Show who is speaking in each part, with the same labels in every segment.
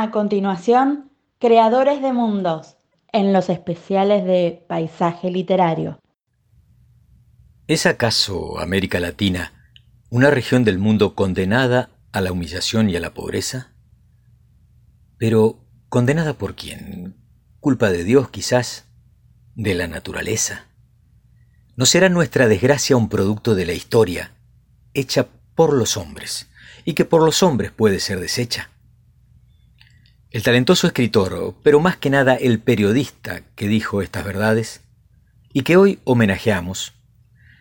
Speaker 1: A continuación, Creadores de Mundos, en los especiales de Paisaje Literario.
Speaker 2: ¿Es acaso América Latina una región del mundo condenada a la humillación y a la pobreza? Pero, ¿condenada por quién? ¿Culpa de Dios quizás? ¿De la naturaleza? ¿No será nuestra desgracia un producto de la historia, hecha por los hombres, y que por los hombres puede ser deshecha? El talentoso escritor, pero más que nada el periodista que dijo estas verdades, y que hoy homenajeamos,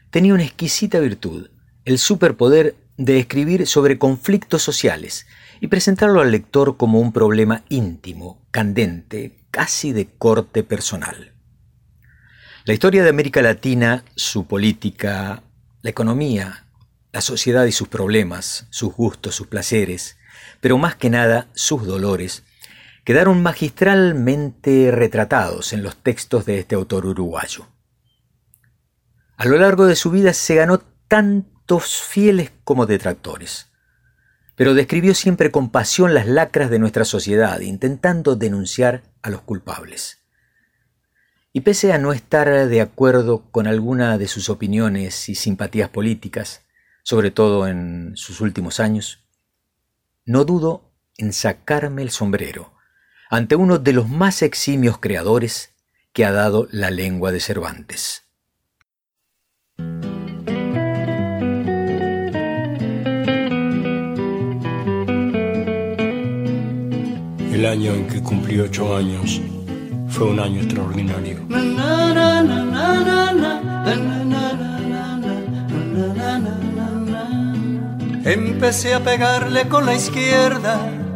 Speaker 2: tenía una exquisita virtud, el superpoder de escribir sobre conflictos sociales y presentarlo al lector como un problema íntimo, candente, casi de corte personal. La historia de América Latina, su política, la economía, la sociedad y sus problemas, sus gustos, sus placeres, pero más que nada sus dolores, quedaron magistralmente retratados en los textos de este autor uruguayo. A lo largo de su vida se ganó tantos fieles como detractores, pero describió siempre con pasión las lacras de nuestra sociedad, intentando denunciar a los culpables. Y pese a no estar de acuerdo con alguna de sus opiniones y simpatías políticas, sobre todo en sus últimos años, no dudo en sacarme el sombrero ante uno de los más eximios creadores que ha dado la lengua de Cervantes.
Speaker 3: El año en que cumplí ocho años fue un año extraordinario.
Speaker 4: Empecé a pegarle con la izquierda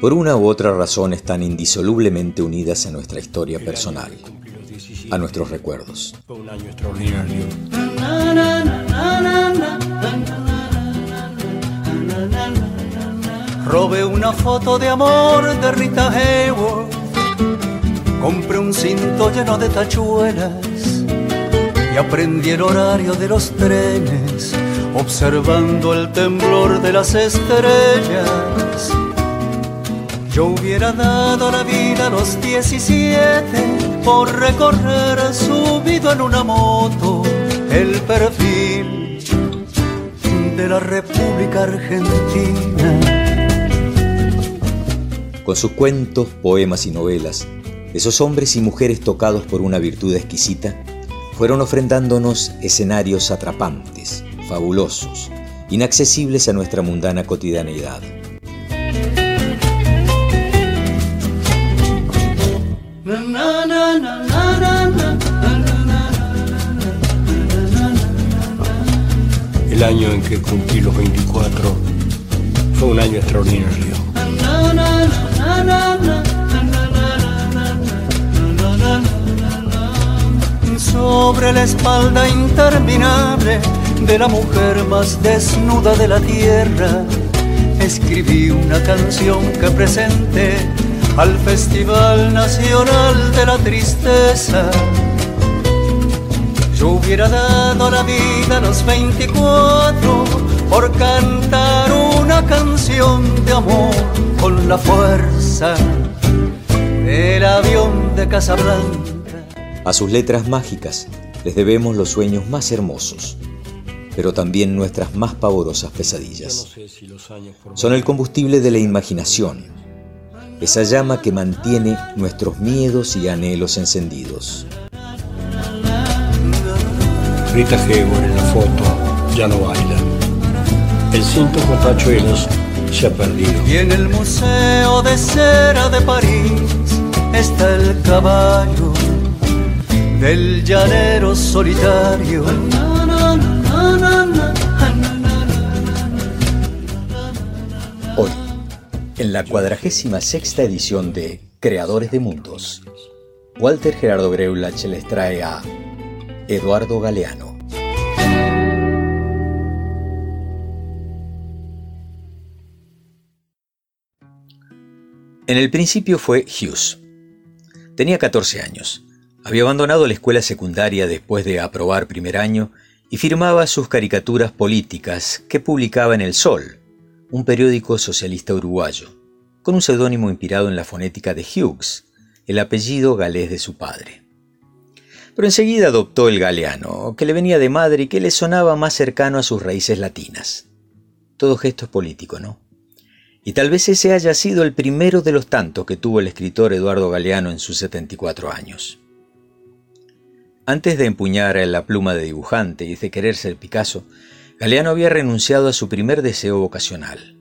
Speaker 2: por una u otra razón están indisolublemente unidas a nuestra historia personal, a nuestros recuerdos.
Speaker 4: Robé una foto de amor de Rita Hayworth, compré un cinto lleno de tachuelas y aprendí el horario de los trenes, observando el temblor de las estrellas yo hubiera dado la vida a los 17 por recorrer subido en una moto el perfil de la República Argentina.
Speaker 2: Con sus cuentos, poemas y novelas, esos hombres y mujeres tocados por una virtud exquisita fueron ofrendándonos escenarios atrapantes, fabulosos, inaccesibles a nuestra mundana cotidianeidad.
Speaker 3: El año en que cumplí los 24 fue un año extraordinario.
Speaker 4: Sobre la espalda interminable de la mujer más desnuda de la tierra, escribí una canción que presenté al Festival Nacional de la Tristeza yo hubiera dado la vida a los 24 por cantar una canción de amor con la fuerza del avión de Casablanca.
Speaker 2: A sus letras mágicas les debemos los sueños más hermosos, pero también nuestras más pavorosas pesadillas. Son el combustible de la imaginación, esa llama que mantiene nuestros miedos y anhelos encendidos.
Speaker 3: Rita Hayworth en la foto ya no baila. El cinto con tachuelos se ha perdido.
Speaker 4: Y en el Museo de Cera de París está el caballo del llanero solitario.
Speaker 2: En la cuadragésima sexta edición de Creadores de Mundos. Walter Gerardo Greulach les trae a Eduardo Galeano. En el principio fue Hughes. Tenía 14 años. Había abandonado la escuela secundaria después de aprobar primer año y firmaba sus caricaturas políticas que publicaba en El Sol, un periódico socialista uruguayo, con un seudónimo inspirado en la fonética de Hughes, el apellido galés de su padre. Pero enseguida adoptó el galeano, que le venía de madre y que le sonaba más cercano a sus raíces latinas. Todo gesto es político, ¿no? Y tal vez ese haya sido el primero de los tantos que tuvo el escritor Eduardo Galeano en sus 74 años. Antes de empuñar la pluma de dibujante y de querer ser Picasso, Galeano había renunciado a su primer deseo vocacional.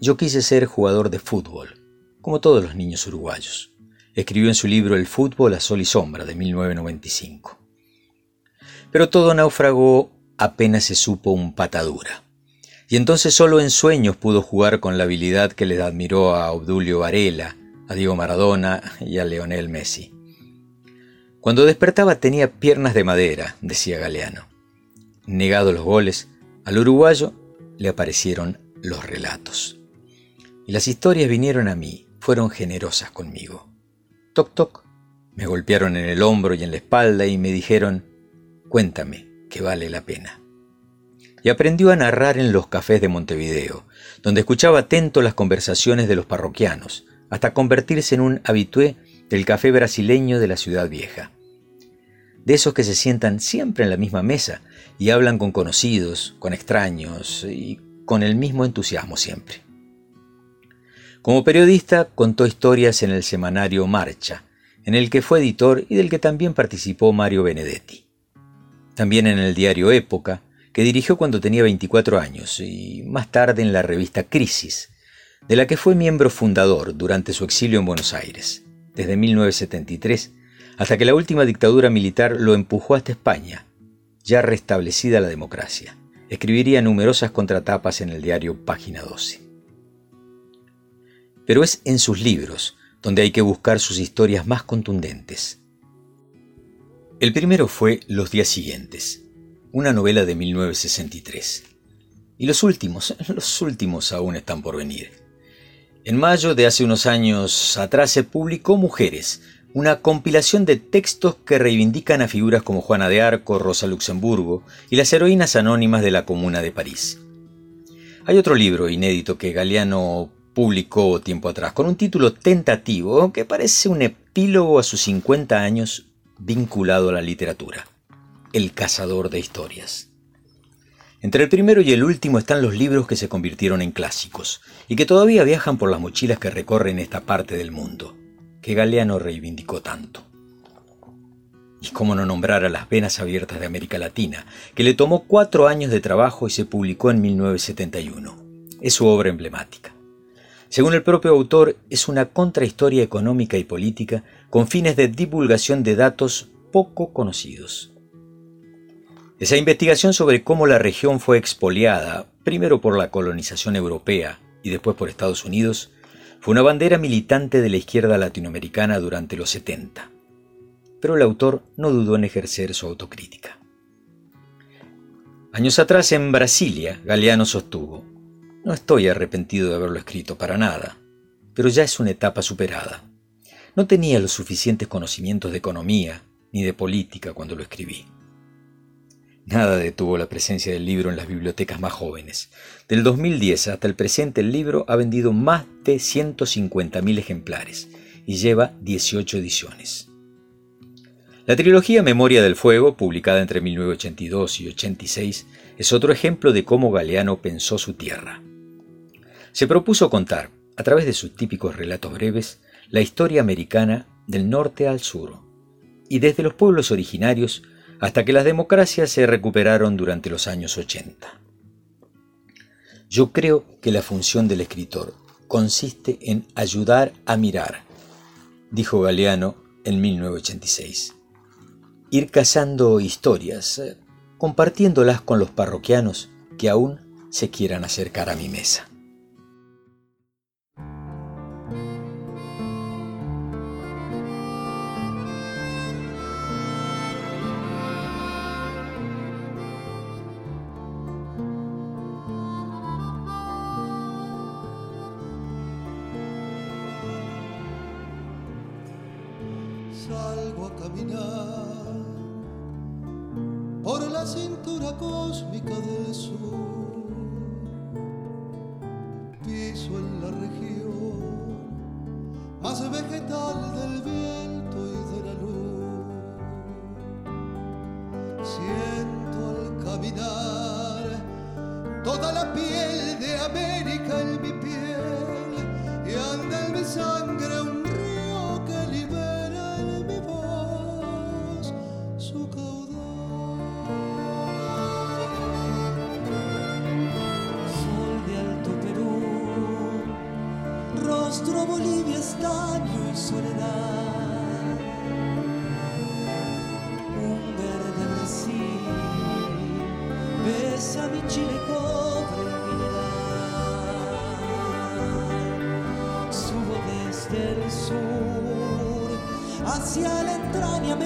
Speaker 2: Yo quise ser jugador de fútbol, como todos los niños uruguayos. Escribió en su libro El fútbol a sol y sombra de 1995. Pero todo naufragó apenas se supo un patadura. Y entonces solo en sueños pudo jugar con la habilidad que le admiró a Obdulio Varela, a Diego Maradona y a Leonel Messi. Cuando despertaba tenía piernas de madera, decía Galeano. Negados los goles, al uruguayo le aparecieron los relatos. Y las historias vinieron a mí, fueron generosas conmigo. Toc toc, me golpearon en el hombro y en la espalda y me dijeron, cuéntame, que vale la pena. Y aprendió a narrar en los cafés de Montevideo, donde escuchaba atento las conversaciones de los parroquianos, hasta convertirse en un habitué del café brasileño de la ciudad vieja. De esos que se sientan siempre en la misma mesa y hablan con conocidos, con extraños y con el mismo entusiasmo siempre. Como periodista contó historias en el semanario Marcha, en el que fue editor y del que también participó Mario Benedetti. También en el diario Época, que dirigió cuando tenía 24 años, y más tarde en la revista Crisis, de la que fue miembro fundador durante su exilio en Buenos Aires, desde 1973 hasta que la última dictadura militar lo empujó hasta España, ya restablecida la democracia. Escribiría numerosas contratapas en el diario Página 12. Pero es en sus libros donde hay que buscar sus historias más contundentes. El primero fue Los días siguientes, una novela de 1963. Y los últimos, los últimos aún están por venir. En mayo de hace unos años atrás se publicó Mujeres, una compilación de textos que reivindican a figuras como Juana de Arco, Rosa Luxemburgo y las heroínas anónimas de la Comuna de París. Hay otro libro inédito que Galeano publicó tiempo atrás, con un título tentativo que parece un epílogo a sus 50 años vinculado a la literatura, El cazador de historias. Entre el primero y el último están los libros que se convirtieron en clásicos y que todavía viajan por las mochilas que recorren esta parte del mundo que Galeano reivindicó tanto. Y cómo no nombrar a Las Venas Abiertas de América Latina, que le tomó cuatro años de trabajo y se publicó en 1971. Es su obra emblemática. Según el propio autor, es una contrahistoria económica y política con fines de divulgación de datos poco conocidos. Esa investigación sobre cómo la región fue expoliada, primero por la colonización europea y después por Estados Unidos, fue una bandera militante de la izquierda latinoamericana durante los 70, pero el autor no dudó en ejercer su autocrítica. Años atrás en Brasilia, Galeano sostuvo, no estoy arrepentido de haberlo escrito para nada, pero ya es una etapa superada. No tenía los suficientes conocimientos de economía ni de política cuando lo escribí. Nada detuvo la presencia del libro en las bibliotecas más jóvenes. Del 2010 hasta el presente el libro ha vendido más de 150.000 ejemplares y lleva 18 ediciones. La trilogía Memoria del Fuego, publicada entre 1982 y 86, es otro ejemplo de cómo Galeano pensó su tierra. Se propuso contar, a través de sus típicos relatos breves, la historia americana del norte al sur, y desde los pueblos originarios hasta que las democracias se recuperaron durante los años 80. Yo creo que la función del escritor consiste en ayudar a mirar, dijo Galeano en 1986. Ir cazando historias, eh, compartiéndolas con los parroquianos que aún se quieran acercar a mi mesa.
Speaker 5: Desde el sur hacia la entraña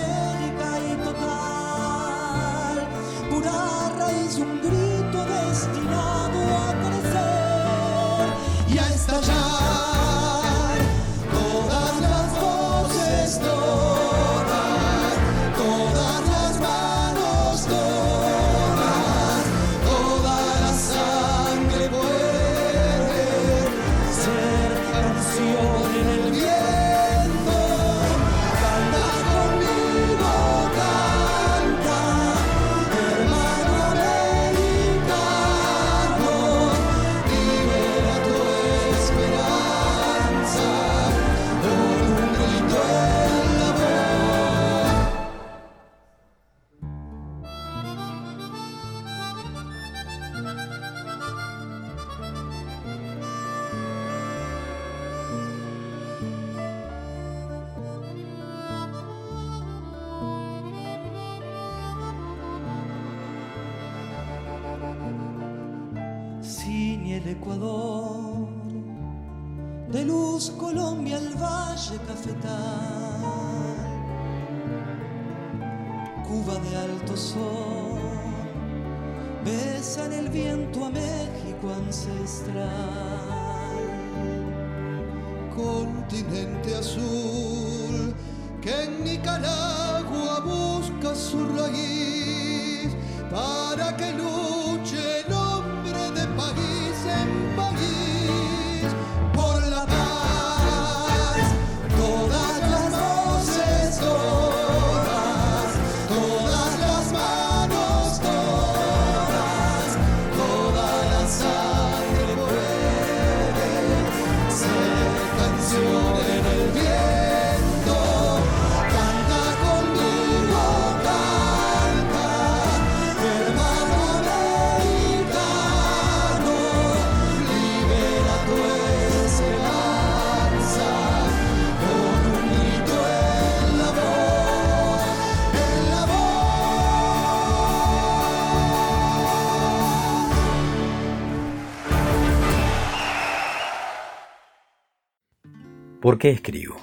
Speaker 2: ¿Por qué escribo?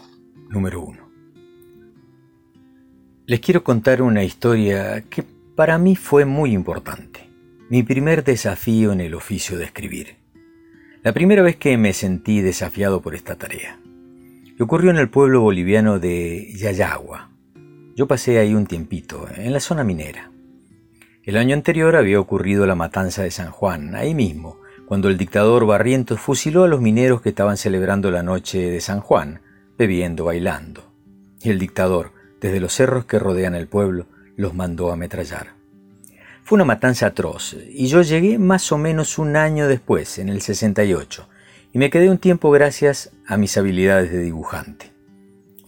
Speaker 2: Número uno. Les quiero contar una historia que para mí fue muy importante. Mi primer desafío en el oficio de escribir. La primera vez que me sentí desafiado por esta tarea. ocurrió en el pueblo boliviano de Yayagua. Yo pasé ahí un tiempito, en la zona minera. El año anterior había ocurrido la matanza de San Juan, ahí mismo, cuando el dictador Barrientos fusiló a los mineros que estaban celebrando la noche de San Juan, bebiendo, bailando. Y el dictador, desde los cerros que rodean el pueblo, los mandó a ametrallar. Fue una matanza atroz, y yo llegué más o menos un año después, en el 68, y me quedé un tiempo gracias a mis habilidades de dibujante.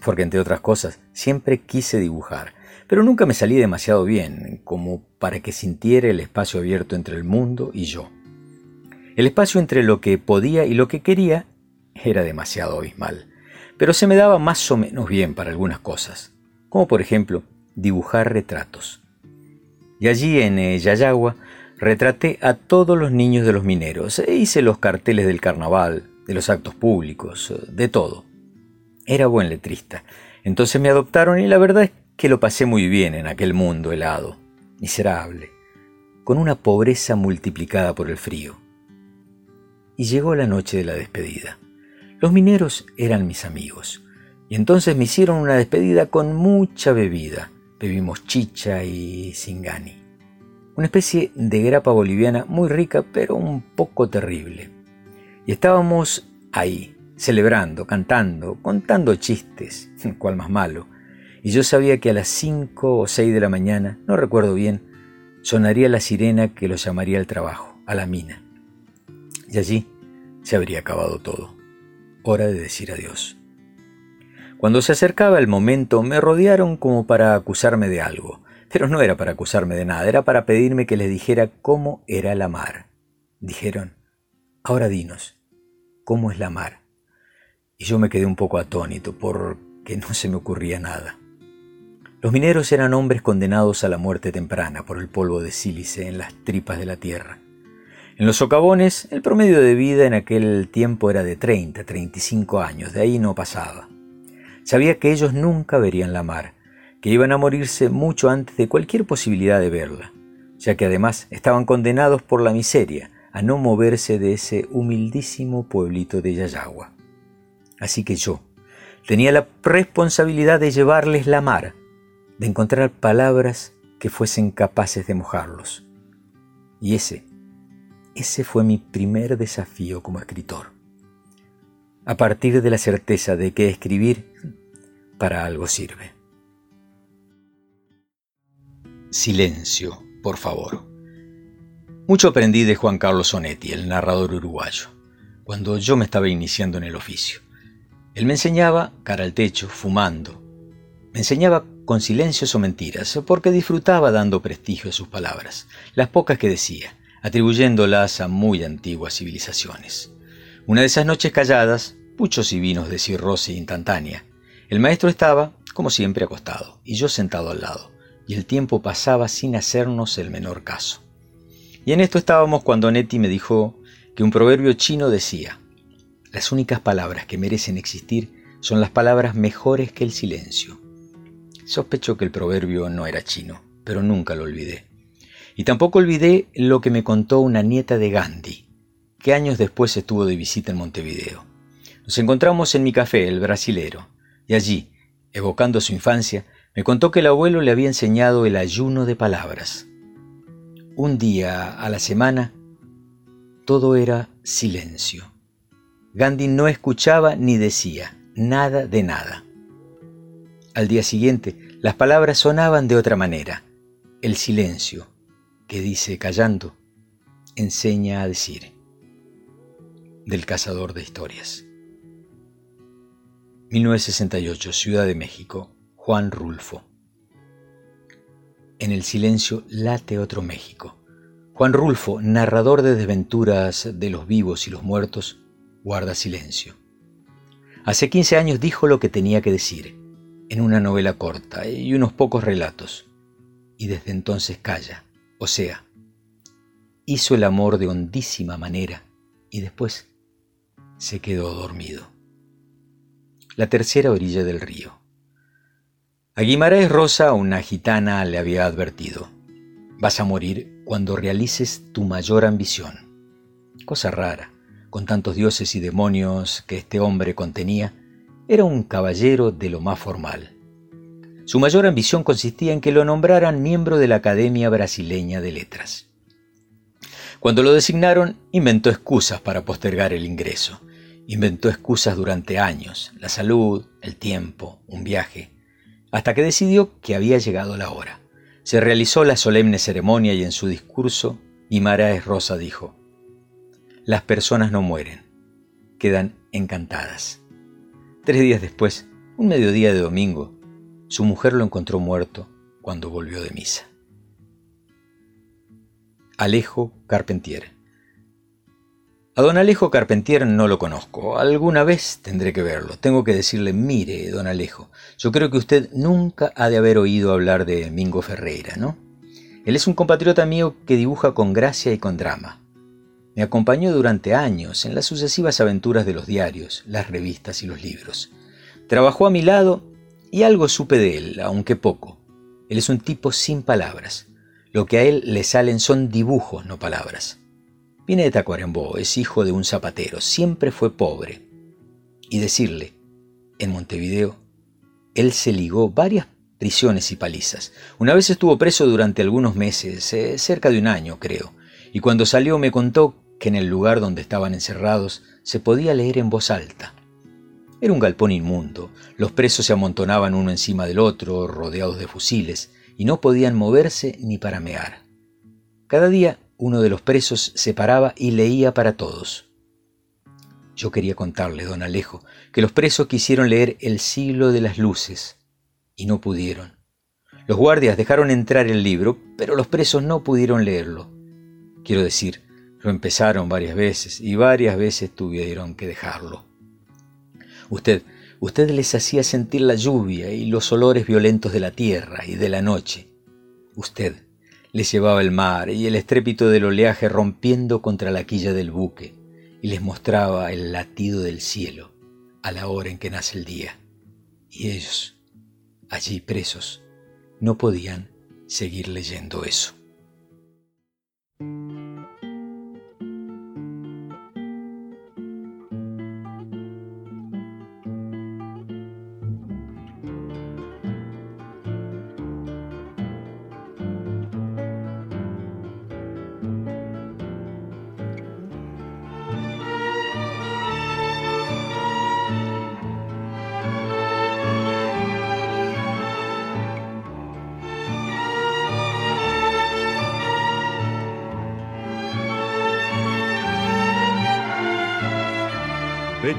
Speaker 2: Porque, entre otras cosas, siempre quise dibujar, pero nunca me salí demasiado bien, como para que sintiera el espacio abierto entre el mundo y yo. El espacio entre lo que podía y lo que quería era demasiado abismal, pero se me daba más o menos bien para algunas cosas, como por ejemplo dibujar retratos. Y allí en eh, Yayagua retraté a todos los niños de los mineros, e hice los carteles del carnaval, de los actos públicos, de todo. Era buen letrista, entonces me adoptaron y la verdad es que lo pasé muy bien en aquel mundo helado, miserable, con una pobreza multiplicada por el frío y llegó la noche de la despedida. Los mineros eran mis amigos. Y entonces me hicieron una despedida con mucha bebida. Bebimos chicha y singani. Una especie de grapa boliviana muy rica, pero un poco terrible. Y estábamos ahí, celebrando, cantando, contando chistes, cual más malo. Y yo sabía que a las cinco o seis de la mañana, no recuerdo bien, sonaría la sirena que lo llamaría al trabajo, a la mina. Y allí se habría acabado todo. Hora de decir adiós. Cuando se acercaba el momento me rodearon como para acusarme de algo, pero no era para acusarme de nada, era para pedirme que les dijera cómo era la mar. Dijeron, ahora dinos, ¿cómo es la mar? Y yo me quedé un poco atónito porque no se me ocurría nada. Los mineros eran hombres condenados a la muerte temprana por el polvo de sílice en las tripas de la tierra. En los socavones, el promedio de vida en aquel tiempo era de 30, 35 años, de ahí no pasaba. Sabía que ellos nunca verían la mar, que iban a morirse mucho antes de cualquier posibilidad de verla, ya que además estaban condenados por la miseria a no moverse de ese humildísimo pueblito de Yayagua. Así que yo tenía la responsabilidad de llevarles la mar, de encontrar palabras que fuesen capaces de mojarlos. Y ese, ese fue mi primer desafío como escritor a partir de la certeza de que escribir para algo sirve. Silencio, por favor. Mucho aprendí de Juan Carlos Sonetti, el narrador uruguayo, cuando yo me estaba iniciando en el oficio. Él me enseñaba cara al techo, fumando. Me enseñaba con silencios o mentiras, porque disfrutaba dando prestigio a sus palabras, las pocas que decía, atribuyéndolas a muy antiguas civilizaciones. Una de esas noches calladas, puchos y vinos de cirrosis instantánea. El maestro estaba, como siempre, acostado, y yo sentado al lado, y el tiempo pasaba sin hacernos el menor caso. Y en esto estábamos cuando Nettie me dijo que un proverbio chino decía, las únicas palabras que merecen existir son las palabras mejores que el silencio. Sospecho que el proverbio no era chino, pero nunca lo olvidé. Y tampoco olvidé lo que me contó una nieta de Gandhi, que años después estuvo de visita en Montevideo. Nos encontramos en mi café, el brasilero, y allí, evocando su infancia, me contó que el abuelo le había enseñado el ayuno de palabras. Un día a la semana, todo era silencio. Gandhi no escuchaba ni decía nada de nada. Al día siguiente, las palabras sonaban de otra manera. El silencio, que dice callando, enseña a decir del cazador de historias. 1968, Ciudad de México, Juan Rulfo. En el silencio late otro México. Juan Rulfo, narrador de desventuras de los vivos y los muertos, guarda silencio. Hace 15 años dijo lo que tenía que decir, en una novela corta y unos pocos relatos, y desde entonces calla, o sea, hizo el amor de hondísima manera y después se quedó dormido. La tercera orilla del río. A Guimaraes Rosa, una gitana, le había advertido, vas a morir cuando realices tu mayor ambición. Cosa rara, con tantos dioses y demonios que este hombre contenía, era un caballero de lo más formal. Su mayor ambición consistía en que lo nombraran miembro de la Academia Brasileña de Letras. Cuando lo designaron, inventó excusas para postergar el ingreso. Inventó excusas durante años, la salud, el tiempo, un viaje, hasta que decidió que había llegado la hora. Se realizó la solemne ceremonia y en su discurso, Guimaraes Rosa dijo, Las personas no mueren, quedan encantadas. Tres días después, un mediodía de domingo, su mujer lo encontró muerto cuando volvió de misa. Alejo Carpentier. A don Alejo Carpentier no lo conozco. Alguna vez tendré que verlo. Tengo que decirle, mire, don Alejo, yo creo que usted nunca ha de haber oído hablar de Mingo Ferreira, ¿no? Él es un compatriota mío que dibuja con gracia y con drama. Me acompañó durante años en las sucesivas aventuras de los diarios, las revistas y los libros. Trabajó a mi lado y algo supe de él, aunque poco. Él es un tipo sin palabras. Lo que a él le salen son dibujos, no palabras. Viene de Tacuarembó, es hijo de un zapatero, siempre fue pobre. Y decirle, en Montevideo, él se ligó varias prisiones y palizas. Una vez estuvo preso durante algunos meses, eh, cerca de un año creo, y cuando salió me contó que en el lugar donde estaban encerrados se podía leer en voz alta. Era un galpón inmundo, los presos se amontonaban uno encima del otro, rodeados de fusiles, y no podían moverse ni para mear. Cada día uno de los presos se paraba y leía para todos. Yo quería contarle, don Alejo, que los presos quisieron leer El siglo de las luces y no pudieron. Los guardias dejaron entrar el libro, pero los presos no pudieron leerlo. Quiero decir, lo empezaron varias veces y varias veces tuvieron que dejarlo. Usted, usted les hacía sentir la lluvia y los olores violentos de la tierra y de la noche. Usted les llevaba el mar y el estrépito del oleaje rompiendo contra la quilla del buque y les mostraba el latido del cielo a la hora en que nace el día. Y ellos, allí presos, no podían seguir leyendo eso.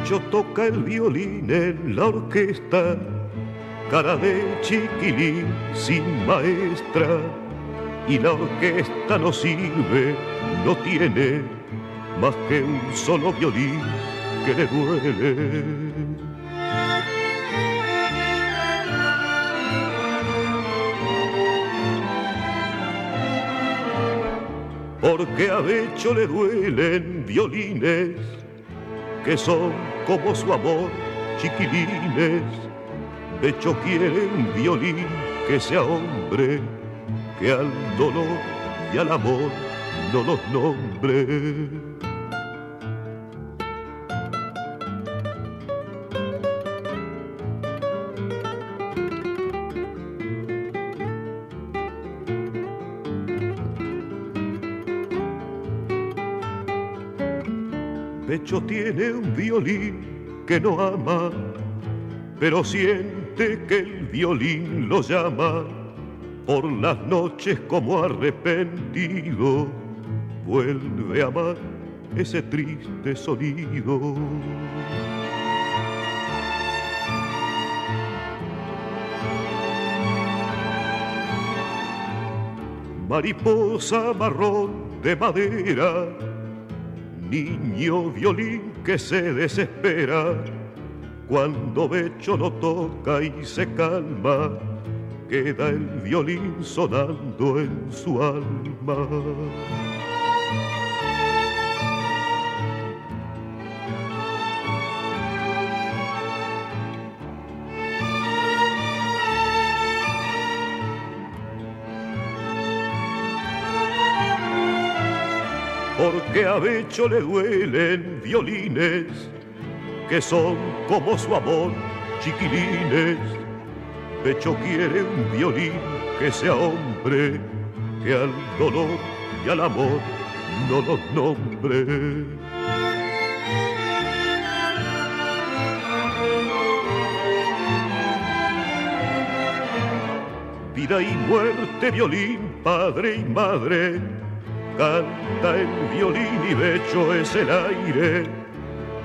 Speaker 6: Pecho toca el violín en la orquesta, cara de chiquilín sin maestra. Y la orquesta no sirve, no tiene más que un solo violín que le duele. Porque a Becho le duelen violines que son como su amor, chiquilines. De hecho quiere un violín que sea hombre, que al dolor y al amor no los nombre. Pecho tiene un violín que no ama, pero siente que el violín lo llama por las noches como arrepentido. Vuelve a amar ese triste sonido. Mariposa marrón de madera niño violín que se desespera cuando Becho lo toca y se calma, queda el violín sonando en su alma. A Becho le duelen violines, que son como su amor, chiquilines. Becho quiere un violín que sea hombre, que al dolor y al amor no los nombre. Vida y muerte, violín, padre y madre, canta el violín y Becho es el aire.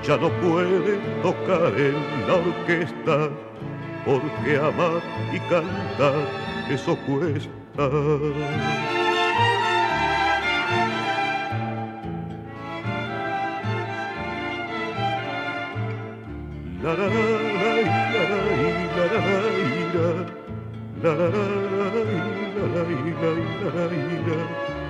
Speaker 6: Ya no puede tocar en la orquesta, porque amar y cantar eso cuesta. La la la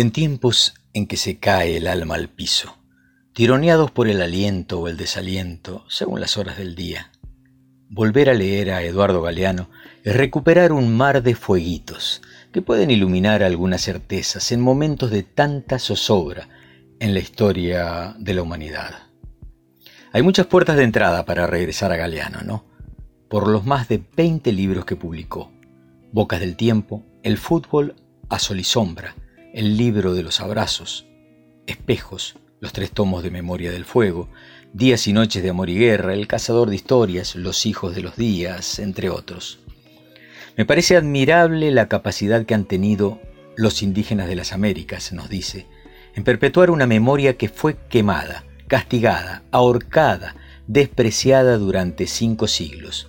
Speaker 2: en tiempos en que se cae el alma al piso, tironeados por el aliento o el desaliento, según las horas del día, volver a leer a Eduardo Galeano es recuperar un mar de fueguitos que pueden iluminar algunas certezas en momentos de tanta zozobra en la historia de la humanidad. Hay muchas puertas de entrada para regresar a Galeano, ¿no? Por los más de 20 libros que publicó. Bocas del Tiempo, El fútbol a sol y sombra, El libro de los abrazos, Espejos, los tres tomos de Memoria del Fuego, Días y Noches de Amor y Guerra, El Cazador de Historias, Los Hijos de los Días, entre otros. Me parece admirable la capacidad que han tenido los indígenas de las Américas, nos dice, en perpetuar una memoria que fue quemada, castigada, ahorcada, despreciada durante cinco siglos.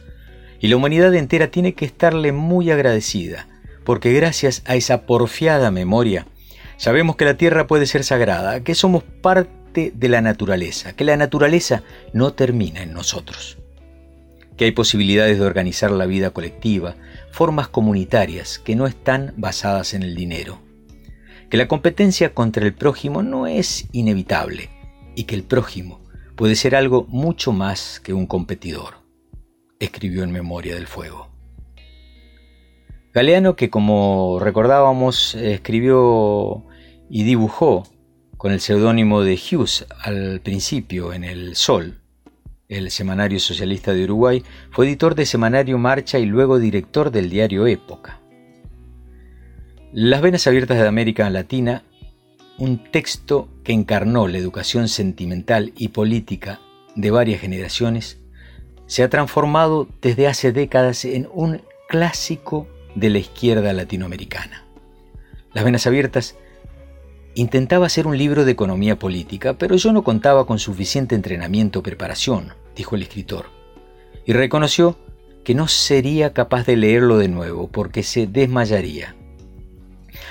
Speaker 2: Y la humanidad entera tiene que estarle muy agradecida, porque gracias a esa porfiada memoria, sabemos que la tierra puede ser sagrada, que somos parte de la naturaleza, que la naturaleza no termina en nosotros, que hay posibilidades de organizar la vida colectiva, formas comunitarias que no están basadas en el dinero, que la competencia contra el prójimo no es inevitable y que el prójimo puede ser algo mucho más que un competidor, escribió en Memoria del Fuego. Galeano, que como recordábamos, escribió y dibujó con el seudónimo de Hughes al principio en El Sol, el semanario socialista de Uruguay, fue editor de Semanario Marcha y luego director del diario Época. Las Venas Abiertas de América Latina, un texto que encarnó la educación sentimental y política de varias generaciones, se ha transformado desde hace décadas en un clásico de la izquierda latinoamericana. Las Venas Abiertas Intentaba hacer un libro de economía política, pero yo no contaba con suficiente entrenamiento o preparación, dijo el escritor, y reconoció que no sería capaz de leerlo de nuevo porque se desmayaría.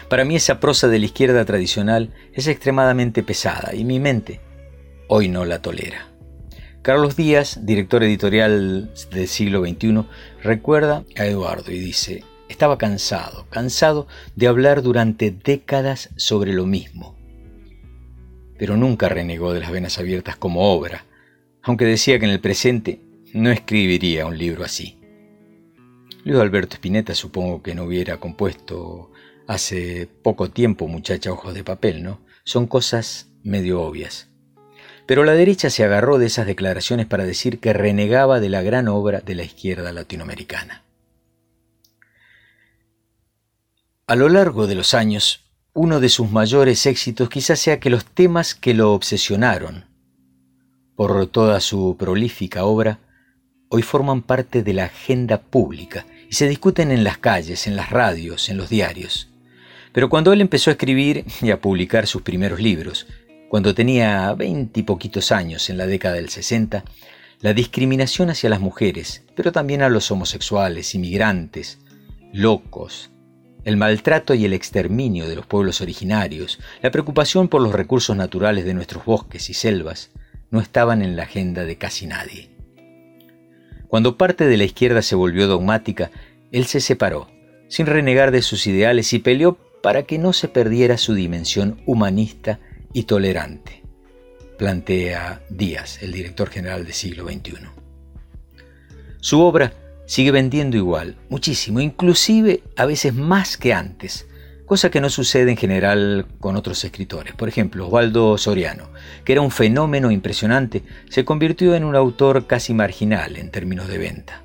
Speaker 2: Para mí esa prosa de la izquierda tradicional es extremadamente pesada y mi mente hoy no la tolera. Carlos Díaz, director editorial del siglo XXI, recuerda a Eduardo y dice, estaba cansado, cansado de hablar durante décadas sobre lo mismo. Pero nunca renegó de las venas abiertas como obra, aunque decía que en el presente no escribiría un libro así. Luis Alberto Spinetta supongo que no hubiera compuesto hace poco tiempo Muchacha Ojos de Papel, ¿no? Son cosas medio obvias. Pero la derecha se agarró de esas declaraciones para decir que renegaba de la gran obra de la izquierda latinoamericana. A lo largo de los años, uno de sus mayores éxitos quizás sea que los temas que lo obsesionaron por toda su prolífica obra hoy forman parte de la agenda pública y se discuten en las calles, en las radios, en los diarios. Pero cuando él empezó a escribir y a publicar sus primeros libros, cuando tenía veinte y poquitos años en la década del 60, la discriminación hacia las mujeres, pero también a los homosexuales, inmigrantes, locos, el maltrato y el exterminio de los pueblos originarios, la preocupación por los recursos naturales de nuestros bosques y selvas, no estaban en la agenda de casi nadie. Cuando parte de la izquierda se volvió dogmática, él se separó, sin renegar de sus ideales y peleó para que no se perdiera su dimensión humanista y tolerante, plantea Díaz, el director general del siglo XXI. Su obra sigue vendiendo igual, muchísimo, inclusive a veces más que antes, cosa que no sucede en general con otros escritores. Por ejemplo, Osvaldo Soriano, que era un fenómeno impresionante, se convirtió en un autor casi marginal en términos de venta.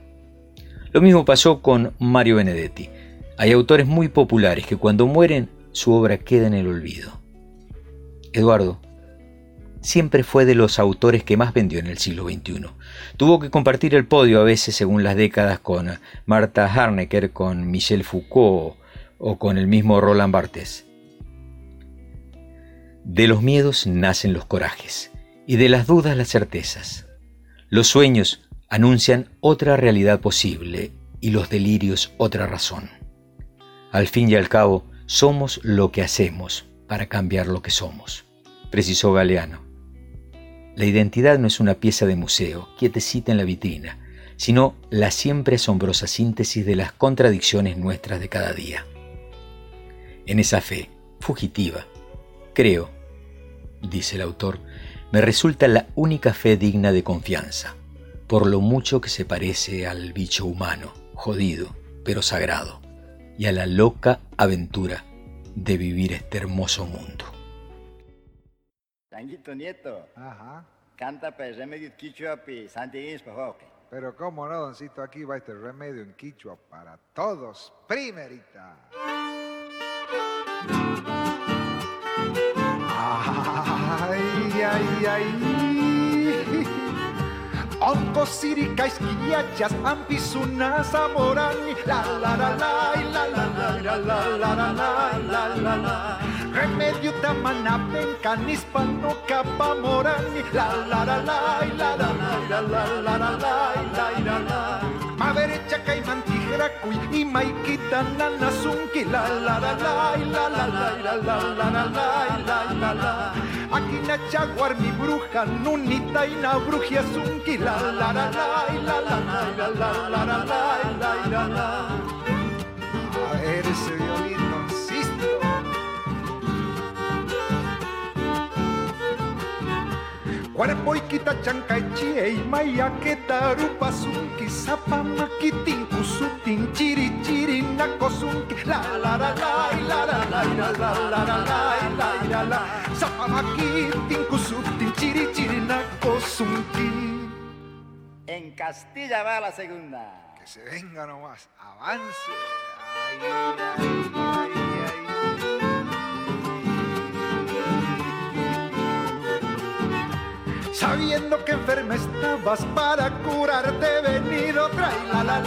Speaker 2: Lo mismo pasó con Mario Benedetti. Hay autores muy populares que cuando mueren su obra queda en el olvido. Eduardo, siempre fue de los autores que más vendió en el siglo XXI. Tuvo que compartir el podio a veces según las décadas con Martha Harnecker, con Michel Foucault o con el mismo Roland Barthes. De los miedos nacen los corajes y de las dudas las certezas. Los sueños anuncian otra realidad posible y los delirios otra razón. Al fin y al cabo, somos lo que hacemos para cambiar lo que somos, precisó Galeano. La identidad no es una pieza de museo, quietecita en la vitrina, sino la siempre asombrosa síntesis de las contradicciones nuestras de cada día. En esa fe, fugitiva, Creo, dice el autor, me resulta la única fe digna de confianza, por lo mucho que se parece al bicho humano, jodido, pero sagrado, y a la loca aventura de vivir este hermoso mundo.
Speaker 7: Tanguito Nieto,
Speaker 8: Ajá.
Speaker 7: canta pues remedio quichua pi santiins pa
Speaker 8: Pero cómo no, doncito, aquí va este remedio en quichua para todos. Primerita. Ay, ay, ay. Onko sirikaiskiyachas ampisuna zamorani la la la la la la la la la la la la la la Remedio tamana pencanis pano capa morani la la la la la la la la la la la la la y maikita nana sunki la la la la la la la la la la la la na jaguar mi bruja nunita y na brujia la la la la la la la la la violín, Cuerpo y quita chanca y chie y maya que tarupa sunki sapama kitin kusutin chiri chiri nako sunki la la la la la la la la la la la la la la sapama kitin kusutin chiri chiri nako sunki
Speaker 7: En Castilla va la segunda.
Speaker 8: que se venga nomás avance ay ay Sabiendo que enferma estabas para curarte he venido, trae la la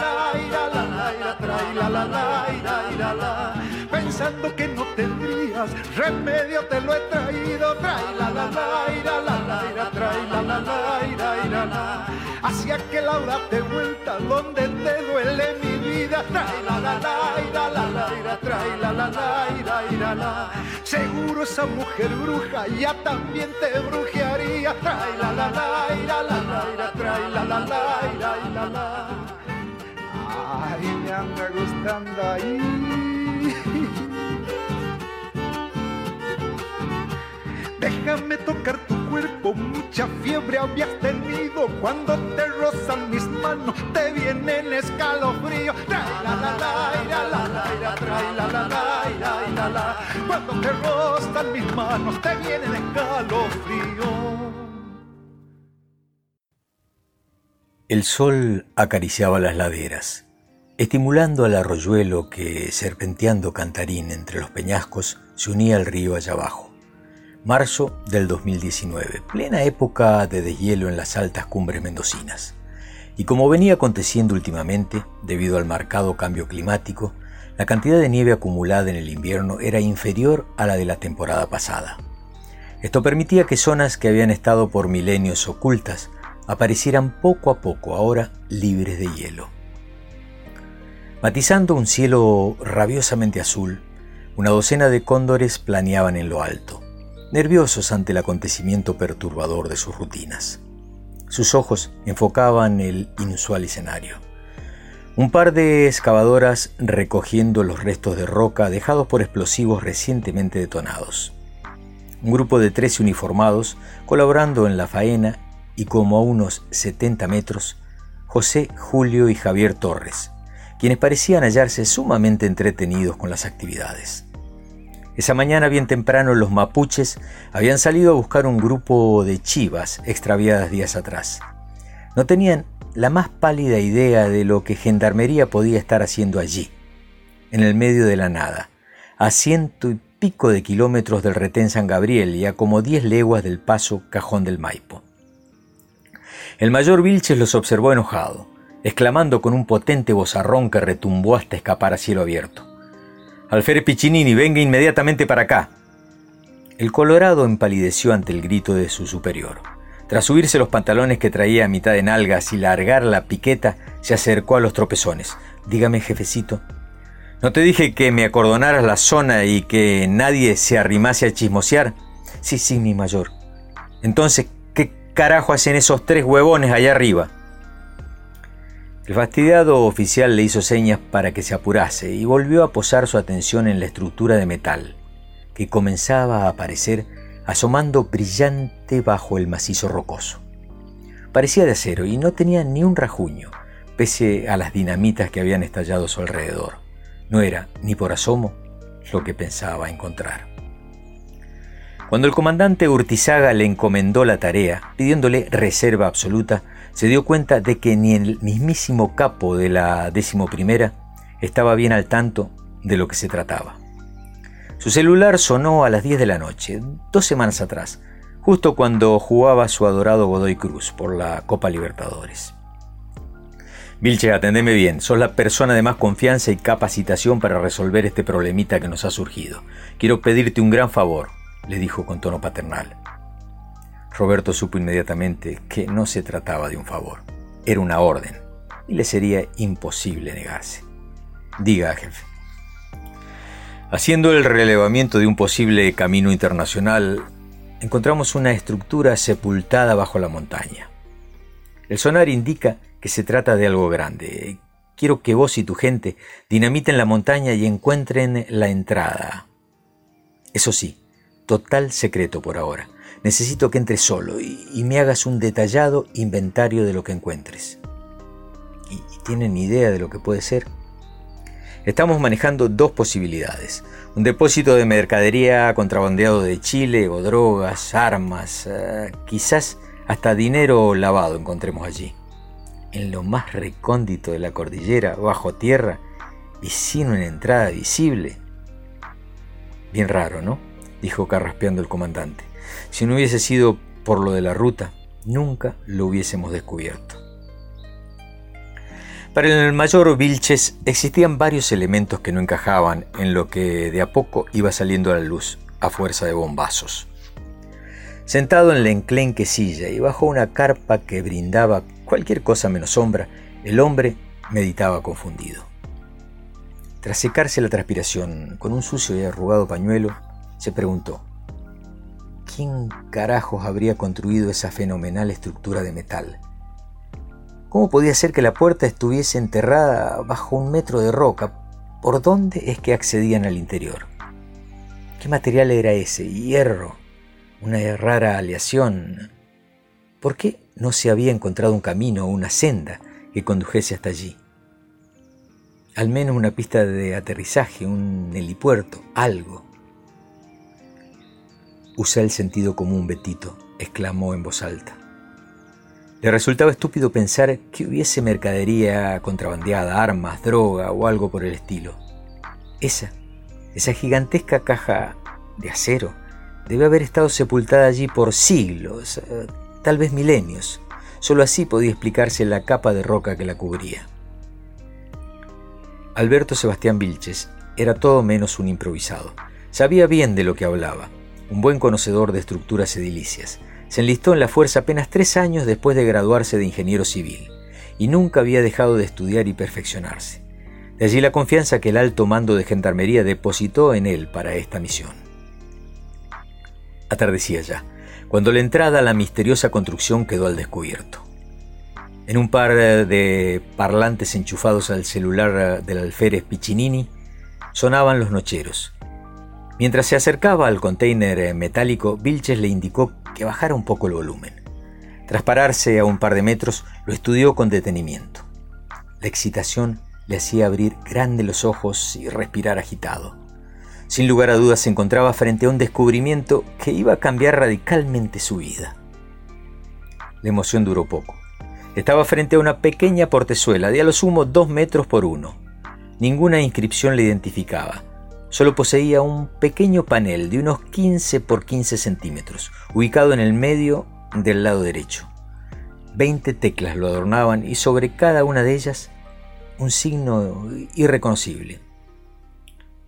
Speaker 8: ira, la la ira, la la ira, ira, la. Pensando que no tendrías remedio te lo he traído, trae la la ira, la la ira, la la ira, ira, la. Hacia que Laura te vuelta donde te duele mi trae la la la ira, la la ira, trae la la la ira, ira, la. Seguro esa mujer bruja ya también te brujearía, trae la la la ira, la la ira, trae la la la ira, ira, la. Ay, me anda gustando ahí. Déjame tocar tu cuerpo, mucha fiebre habías tenido. Cuando te rozan mis manos, te escalofrío. Ira, ira, la. Cuando te rozan mis manos, te vienen escalofrío.
Speaker 2: El sol acariciaba las laderas, estimulando al arroyuelo que, serpenteando cantarín entre los peñascos, se unía al río allá abajo. Marzo del 2019, plena época de deshielo en las altas cumbres mendocinas. Y como venía aconteciendo últimamente, debido al marcado cambio climático, la cantidad de nieve acumulada en el invierno era inferior a la de la temporada pasada. Esto permitía que zonas que habían estado por milenios ocultas aparecieran poco a poco ahora libres de hielo. Matizando un cielo rabiosamente azul, una docena de cóndores planeaban en lo alto, nerviosos ante el acontecimiento perturbador de sus rutinas. Sus ojos enfocaban el inusual escenario. Un par de excavadoras recogiendo los restos de roca dejados por explosivos recientemente detonados. Un grupo de 13 uniformados colaborando en la faena y como a unos 70 metros, José, Julio y Javier Torres, quienes parecían hallarse sumamente entretenidos con las actividades. Esa mañana bien temprano los mapuches habían salido a buscar un grupo de chivas extraviadas días atrás. No tenían la más pálida idea de lo que Gendarmería podía estar haciendo allí, en el medio de la nada, a ciento y pico de kilómetros del retén San Gabriel y a como diez leguas del paso Cajón del Maipo. El mayor Vilches los observó enojado, exclamando con un potente bozarrón que retumbó hasta escapar a cielo abierto. Alférez Piccinini, venga inmediatamente para acá. El colorado empalideció ante el grito de su superior. Tras subirse los pantalones que traía a mitad de nalgas y largar la piqueta, se acercó a los tropezones. Dígame, jefecito. ¿No te dije que me acordonaras la zona y que nadie se arrimase a chismosear? Sí, sí, mi mayor. Entonces, ¿qué carajo hacen esos tres huevones allá arriba? El fastidiado oficial le hizo señas para que se apurase y volvió a posar su atención en la estructura de metal, que comenzaba a aparecer asomando brillante bajo el macizo rocoso. Parecía de acero y no tenía ni un rajuño, pese a las dinamitas que habían estallado a su alrededor. No era, ni por asomo, lo que pensaba encontrar. Cuando el comandante Urtizaga le encomendó la tarea, pidiéndole reserva absoluta, se dio cuenta de que ni el mismísimo capo de la decimoprimera estaba bien al tanto de lo que se trataba. Su celular sonó a las 10 de la noche, dos semanas atrás, justo cuando jugaba su adorado Godoy Cruz por la Copa Libertadores. Vilche, atendeme bien, sos la persona de más confianza y capacitación para resolver este problemita que nos ha surgido. Quiero pedirte un gran favor le dijo con tono paternal. Roberto supo inmediatamente que no se trataba de un favor, era una orden, y le sería imposible negarse. Diga, jefe. Haciendo el relevamiento de un posible camino internacional, encontramos una estructura sepultada bajo la montaña. El sonar indica que se trata de algo grande. Quiero que vos y tu gente dinamiten la montaña y encuentren la entrada. Eso sí, total secreto por ahora. Necesito que entres solo y, me hagas un detallado inventario de lo que encuentres. ¿Y, tienen idea de lo que puede ser? Estamos manejando dos posibilidades. Un depósito de mercadería contrabandeado de Chile o drogas, armas, eh, quizás hasta dinero lavado encontremos allí. En lo más recóndito de la cordillera, bajo tierra y sin una entrada visible. Bien raro, ¿no? dijo carraspeando el comandante. Si no hubiese sido por lo de la ruta, nunca lo hubiésemos descubierto. Para el mayor Vilches existían varios elementos que no encajaban en lo que de a poco iba saliendo a la luz a fuerza de bombazos. Sentado en la enclenque silla y bajo una carpa que brindaba cualquier cosa menos sombra, el hombre meditaba confundido. Tras secarse la transpiración con un sucio y arrugado pañuelo, se preguntó, ¿quién carajos habría construido esa fenomenal estructura de metal? ¿Cómo podía ser que la puerta estuviese enterrada bajo un metro de roca? ¿Por dónde es que accedían al interior? ¿Qué material era ese? Hierro. Una rara aleación. ¿Por qué no se había encontrado un camino o una senda que condujese hasta allí? Al menos una pista de aterrizaje, un helipuerto, algo. Usa el sentido común, Betito, exclamó en voz alta. Le resultaba estúpido pensar que hubiese mercadería contrabandeada, armas, droga o algo por el estilo. Esa, esa gigantesca caja de acero, debe haber estado sepultada allí por siglos, eh, tal vez milenios. Solo así podía explicarse la capa de roca que la cubría. Alberto Sebastián Vilches era todo menos un improvisado. Sabía bien de lo que hablaba un buen conocedor de estructuras edilicias. Se enlistó en la fuerza apenas tres años después de graduarse de ingeniero civil y nunca había dejado de estudiar y perfeccionarse. De allí la confianza que el alto mando de gendarmería depositó en él para esta misión. Atardecía ya, cuando la entrada a la misteriosa construcción quedó al descubierto. En un par de parlantes enchufados al celular del alférez Piccinini sonaban los nocheros, Mientras se acercaba al container eh, metálico, Vilches le indicó que bajara un poco el volumen. Tras pararse a un par de metros, lo estudió con detenimiento. La excitación le hacía abrir grandes los ojos y respirar agitado. Sin lugar a dudas se encontraba frente a un descubrimiento que iba a cambiar radicalmente su vida. La emoción duró poco. Estaba frente a una pequeña portezuela de a lo sumo dos metros por uno. Ninguna inscripción le identificaba, Solo poseía un pequeño panel de unos 15 por 15 centímetros, ubicado en el medio del lado derecho. Veinte teclas lo adornaban y sobre cada una de ellas un signo irreconocible.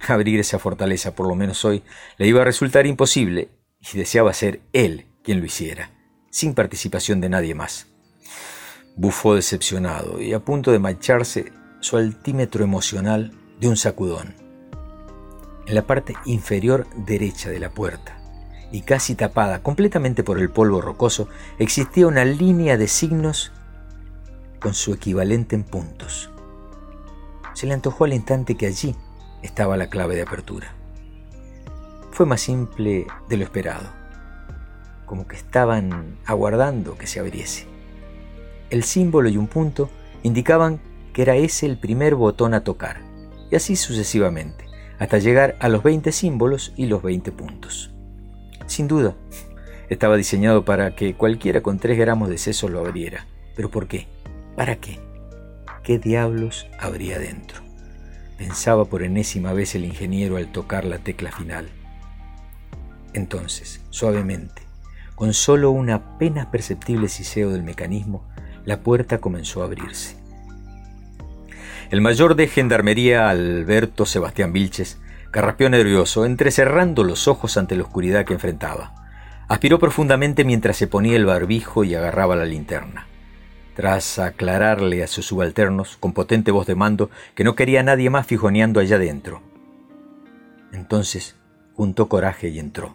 Speaker 2: Abrir esa fortaleza, por lo menos hoy, le iba a resultar imposible y deseaba ser él quien lo hiciera, sin participación de nadie más. Bufó decepcionado y a punto de marcharse su altímetro emocional de un sacudón en la parte inferior derecha de la puerta, y casi tapada completamente por el polvo rocoso, existía una línea de signos con su equivalente en puntos. Se le antojó al instante que allí estaba la clave de apertura. fue más simple de lo esperado, como que estaban aguardando que se abriese. El símbolo y un punto indicaban que era ese el primer botón a tocar, y así sucesivamente, hasta llegar a los 20 símbolos y los 20 puntos. Sin duda, estaba diseñado para que cualquiera con 3 gramos de seso lo abriera. ¿Pero por qué? ¿Para qué? ¿Qué diablos habría dentro? Pensaba por enésima vez el ingeniero al tocar la tecla final. Entonces, suavemente, con solo un apenas perceptible siseo del mecanismo, la puerta comenzó a abrirse. El mayor de gendarmería, Alberto Sebastián Vilches, carrapeó nervioso, entrecerrando los ojos ante la oscuridad que enfrentaba. Aspiró profundamente mientras se ponía el barbijo y agarraba la linterna. Tras aclararle a sus subalternos, con potente voz de mando, que no quería nadie más fijoneando allá dentro. Entonces juntó coraje y entró.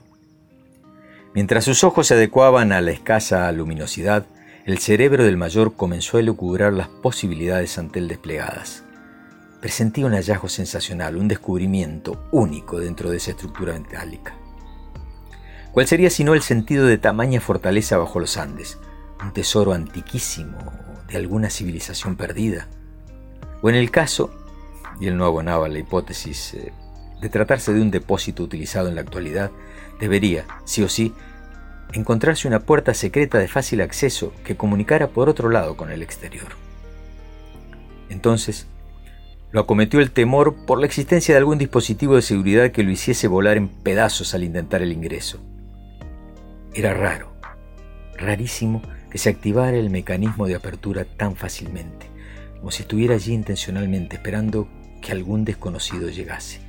Speaker 2: Mientras sus ojos se adecuaban a la escasa luminosidad, el cerebro del mayor comenzó a elucubrar las posibilidades ante él desplegadas. Presentía un hallazgo sensacional, un descubrimiento único dentro de esa estructura metálica. ¿Cuál sería sino el sentido de tamaña fortaleza bajo los Andes? Un tesoro antiquísimo de alguna civilización perdida. O en el caso, y él no abonaba la hipótesis eh, de tratarse de un depósito utilizado en la actualidad, debería, sí o sí, encontrarse una puerta secreta de fácil acceso que comunicara por otro lado con el exterior. Entonces, lo acometió el temor por la existencia de algún dispositivo de seguridad que lo hiciese volar en pedazos al intentar el ingreso. Era raro, rarísimo que se activara el mecanismo de apertura tan fácilmente, como si estuviera allí intencionalmente esperando que algún desconocido llegase.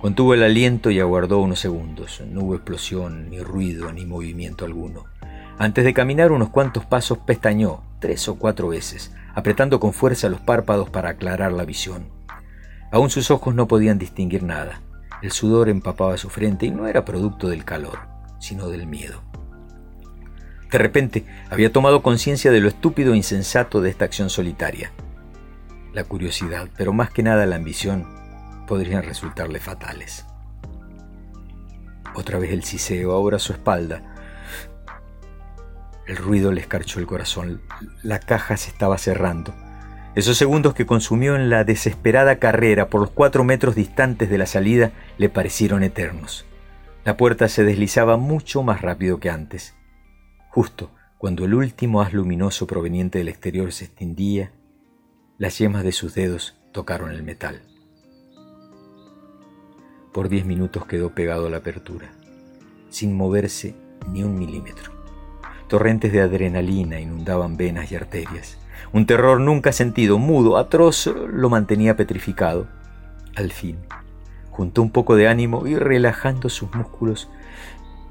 Speaker 2: Contuvo el aliento y aguardó unos segundos. No hubo explosión, ni ruido, ni movimiento alguno. Antes de caminar unos cuantos pasos pestañó tres o cuatro veces, apretando con fuerza los párpados para aclarar la visión. Aún sus ojos no podían distinguir nada. El sudor empapaba su frente y no era producto del calor, sino del miedo. De repente había tomado conciencia de lo estúpido e insensato de esta acción solitaria. La curiosidad, pero más que nada la ambición, podrían resultarle fatales. Otra vez el siseo, ahora su espalda. El ruido le escarchó el corazón. La caja se estaba cerrando. Esos segundos que consumió en la desesperada carrera por los cuatro metros distantes de la salida le parecieron eternos. La puerta se deslizaba mucho más rápido que antes. Justo cuando el último haz luminoso proveniente del exterior se extendía, las yemas de sus dedos tocaron el metal. Por diez minutos quedó pegado a la apertura, sin moverse ni un milímetro. Torrentes de adrenalina inundaban venas y arterias. Un terror nunca sentido, mudo, atroz, lo mantenía petrificado. Al fin, juntó un poco de ánimo y relajando sus músculos,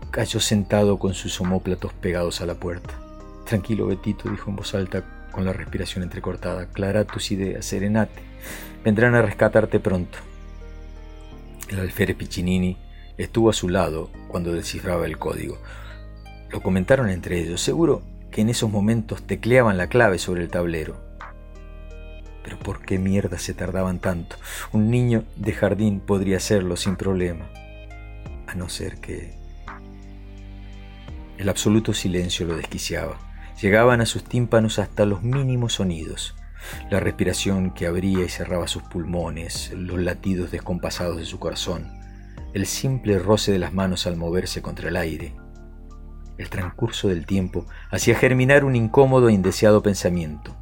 Speaker 2: cayó sentado con sus omóplatos pegados a la puerta. Tranquilo, Betito, dijo en voz alta, con la respiración entrecortada. Clara tus ideas, serenate. Vendrán a rescatarte pronto. El alférez Piccinini estuvo a su lado cuando descifraba el código. Lo comentaron entre ellos. Seguro que en esos momentos tecleaban la clave sobre el tablero. Pero ¿por qué mierda se tardaban tanto? Un niño de jardín podría hacerlo sin problema. A no ser que... El absoluto silencio lo desquiciaba. Llegaban a sus tímpanos hasta los mínimos sonidos la respiración que abría y cerraba sus pulmones, los latidos descompasados de su corazón, el simple roce de las manos al moverse contra el aire. El transcurso del tiempo hacía germinar un incómodo e indeseado pensamiento.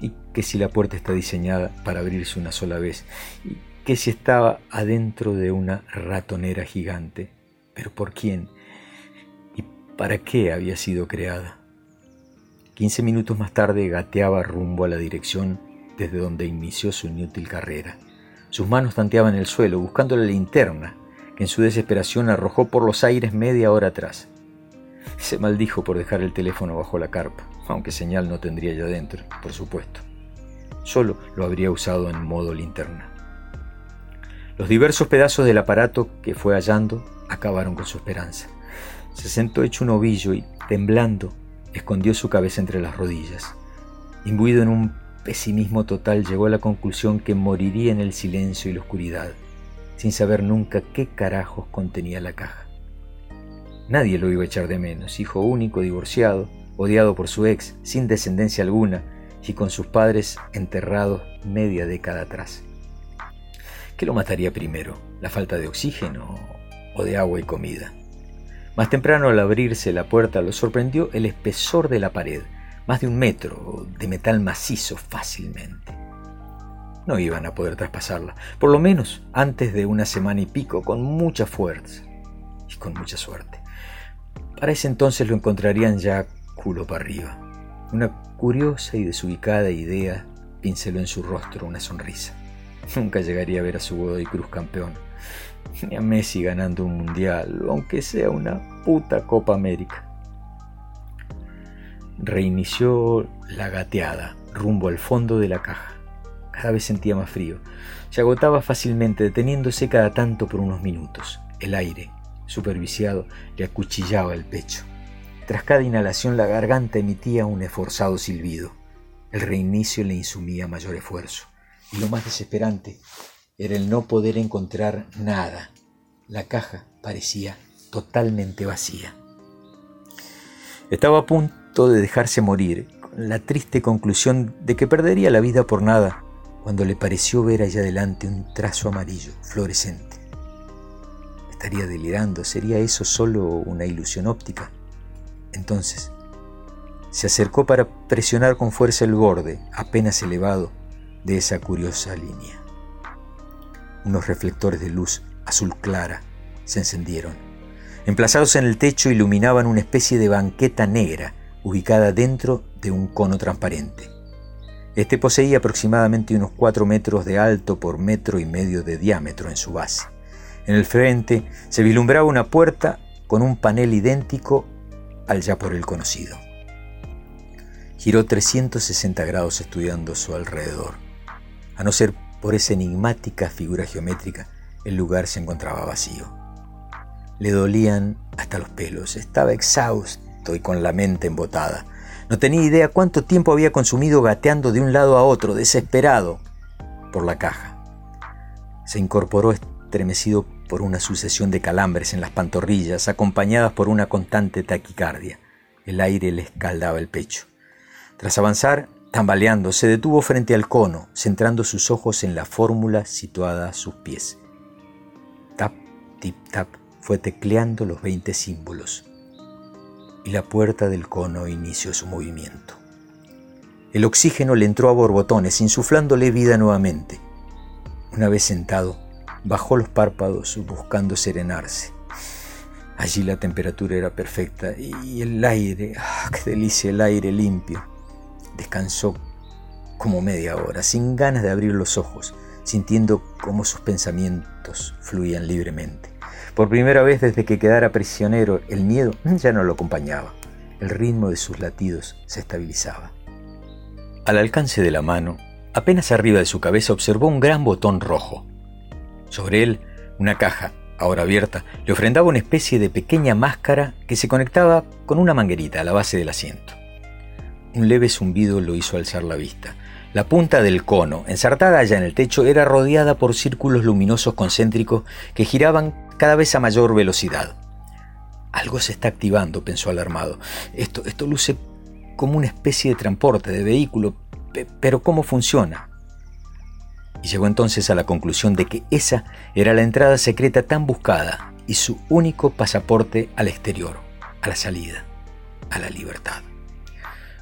Speaker 2: ¿Y que si la puerta está diseñada para abrirse una sola vez? ¿Y que si estaba adentro de una ratonera gigante? ¿Pero por quién? ¿Y para qué había sido creada? Quince minutos más tarde gateaba rumbo a la dirección desde donde inició su inútil carrera. Sus manos tanteaban el suelo buscando la linterna que en su desesperación arrojó por los aires media hora atrás. Se maldijo por dejar el teléfono bajo la carpa, aunque señal no tendría ya dentro, por supuesto. Solo lo habría usado en modo linterna. Los diversos pedazos del aparato que fue hallando acabaron con su esperanza. Se sentó hecho un ovillo y, temblando, escondió su cabeza entre las rodillas. Imbuido en un pesimismo total, llegó a la conclusión que moriría en el silencio y la oscuridad. sin saber nunca qué carajos contenía la caja. Nadie lo iba a echar de menos, hijo único, divorciado, odiado por su ex, sin descendencia alguna y con sus padres enterrados media década atrás. ¿Qué lo mataría primero? ¿La falta de oxígeno o de agua y comida? Más temprano al abrirse la puerta lo sorprendió el espesor de la pared, más de un metro, de metal macizo fácilmente. No iban a poder traspasarla, por lo menos antes de una semana y pico, con mucha fuerza y con mucha suerte. Para ese entonces lo encontrarían ya culo para arriba. Una curiosa y desubicada idea pinceló en su rostro una sonrisa. Nunca llegaría a ver a su Godoy Cruz campeón, ni a Messi ganando un mundial, aunque sea una puta Copa América. Reinició la gateada rumbo al fondo de la caja. Cada vez sentía más frío. Se agotaba fácilmente, deteniéndose cada tanto por unos minutos. El aire, superviciado, le acuchillaba el pecho. Tras cada inhalación la garganta emitía un esforzado silbido. El reinicio le insumía mayor esfuerzo. Y lo más desesperante era el no poder encontrar nada. La caja parecía totalmente vacía. Estaba a punto de dejarse morir, con la triste conclusión de que perdería la vida por nada, cuando le pareció ver allá adelante un trazo amarillo, fluorescente. Estaría delirando, ¿sería eso solo una ilusión óptica? Entonces, se acercó para presionar con fuerza el borde, apenas elevado, de esa curiosa línea. Unos reflectores de luz azul clara se encendieron. Emplazados en el techo iluminaban una especie de banqueta negra ubicada dentro de un cono transparente. Este poseía aproximadamente unos 4 metros de alto por metro y medio de diámetro en su base. En el frente se vislumbraba una puerta con un panel idéntico al ya por él conocido. Giró 360 grados estudiando su alrededor. A no ser por esa enigmática figura geométrica, el lugar se encontraba vacío. Le dolían hasta los pelos, estaba exhausto y con la mente embotada. No tenía idea cuánto tiempo había consumido gateando de un lado a otro, desesperado por la caja. Se incorporó estremecido por una sucesión de calambres en las pantorrillas, acompañadas por una constante taquicardia. El aire le escaldaba el pecho. Tras avanzar, tambaleando, se detuvo frente al cono, centrando sus ojos en la fórmula situada a sus pies. Tap, tip, tap, fue tecleando los veinte símbolos y la puerta del cono inició su movimiento. El oxígeno le entró a borbotones, insuflándole vida nuevamente. Una vez sentado, bajó los párpados buscando serenarse. Allí la temperatura era perfecta y el aire, ah, qué delicia el aire limpio. Descansó como media hora, sin ganas de abrir los ojos, sintiendo cómo sus pensamientos fluían libremente. Por primera vez desde que quedara prisionero, el miedo ya no lo acompañaba. El ritmo de sus latidos se estabilizaba. Al alcance de la mano, apenas arriba de su cabeza observó un gran botón rojo. Sobre él, una caja, ahora abierta, le ofrendaba una especie de pequeña máscara que se conectaba con una manguerita a la base del asiento. Un leve zumbido lo hizo alzar la vista. La punta del cono, ensartada allá en el techo, era rodeada por círculos luminosos concéntricos que giraban cada vez a mayor velocidad. Algo se está activando, pensó alarmado. Esto, esto luce como una especie de transporte, de vehículo, pero ¿cómo funciona? Y llegó entonces a la conclusión de que esa era la entrada secreta tan buscada y su único pasaporte al exterior, a la salida, a la libertad.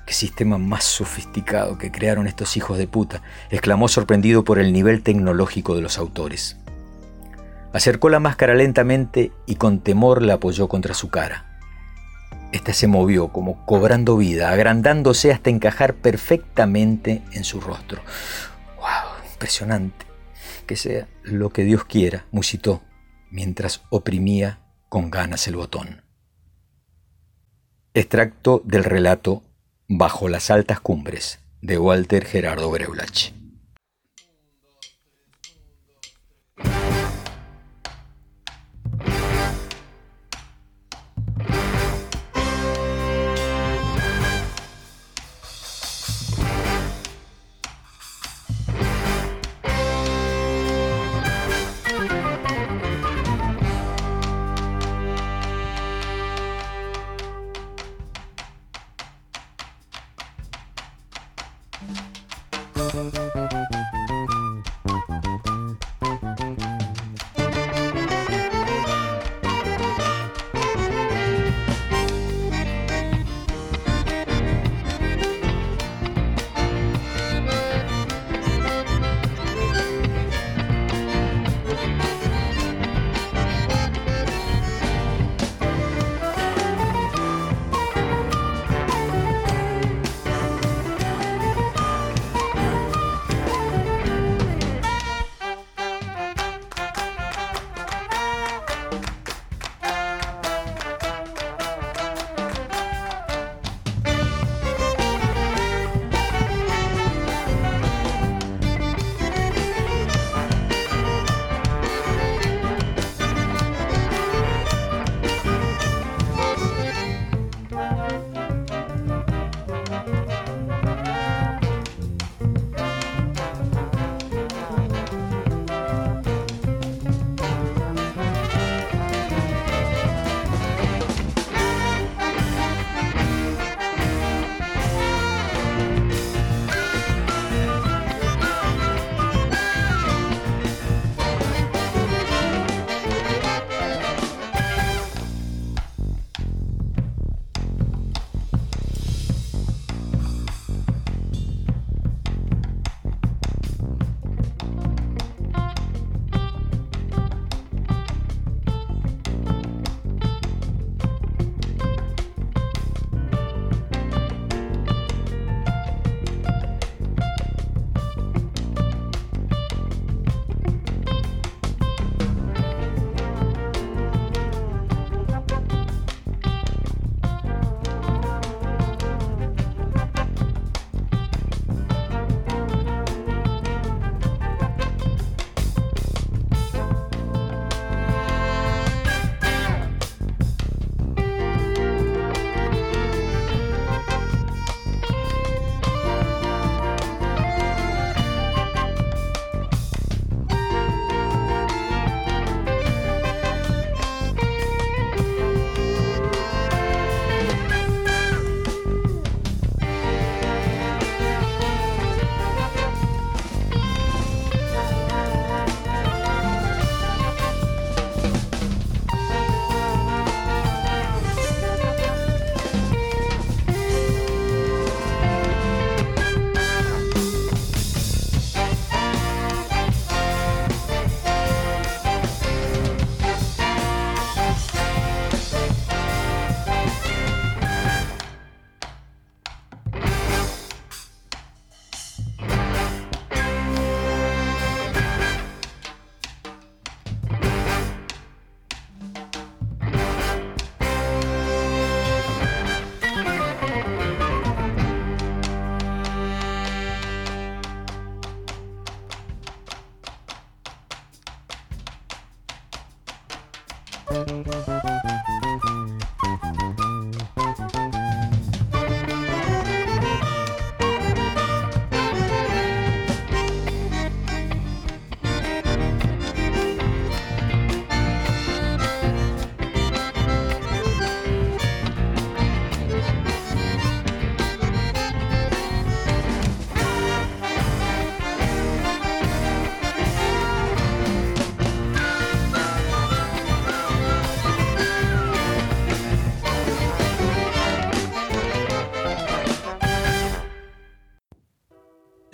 Speaker 2: ¡Qué sistema más sofisticado que crearon estos hijos de puta! exclamó sorprendido por el nivel tecnológico de los autores. Acercó la máscara lentamente y con temor la apoyó contra su cara. Esta se movió como cobrando vida, agrandándose hasta encajar perfectamente en su rostro. Impresionante. Que sea lo que Dios quiera, musitó, mientras oprimía con ganas el botón. Extracto del relato Bajo las altas cumbres de Walter Gerardo Greulach.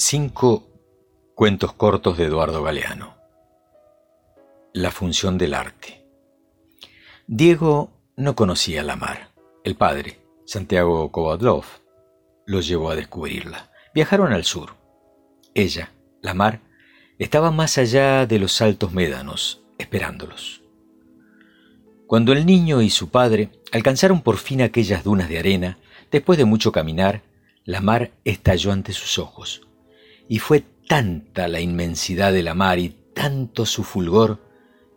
Speaker 2: Cinco cuentos cortos de Eduardo Galeano. La función del arte. Diego no conocía la mar. El padre, Santiago Kovadlov, lo llevó a descubrirla. Viajaron al sur. Ella, la mar, estaba más allá de los altos médanos, esperándolos. Cuando el niño y su padre alcanzaron por fin aquellas dunas de arena, después de mucho caminar, la mar estalló ante sus ojos y fue tanta la inmensidad de la mar y tanto su fulgor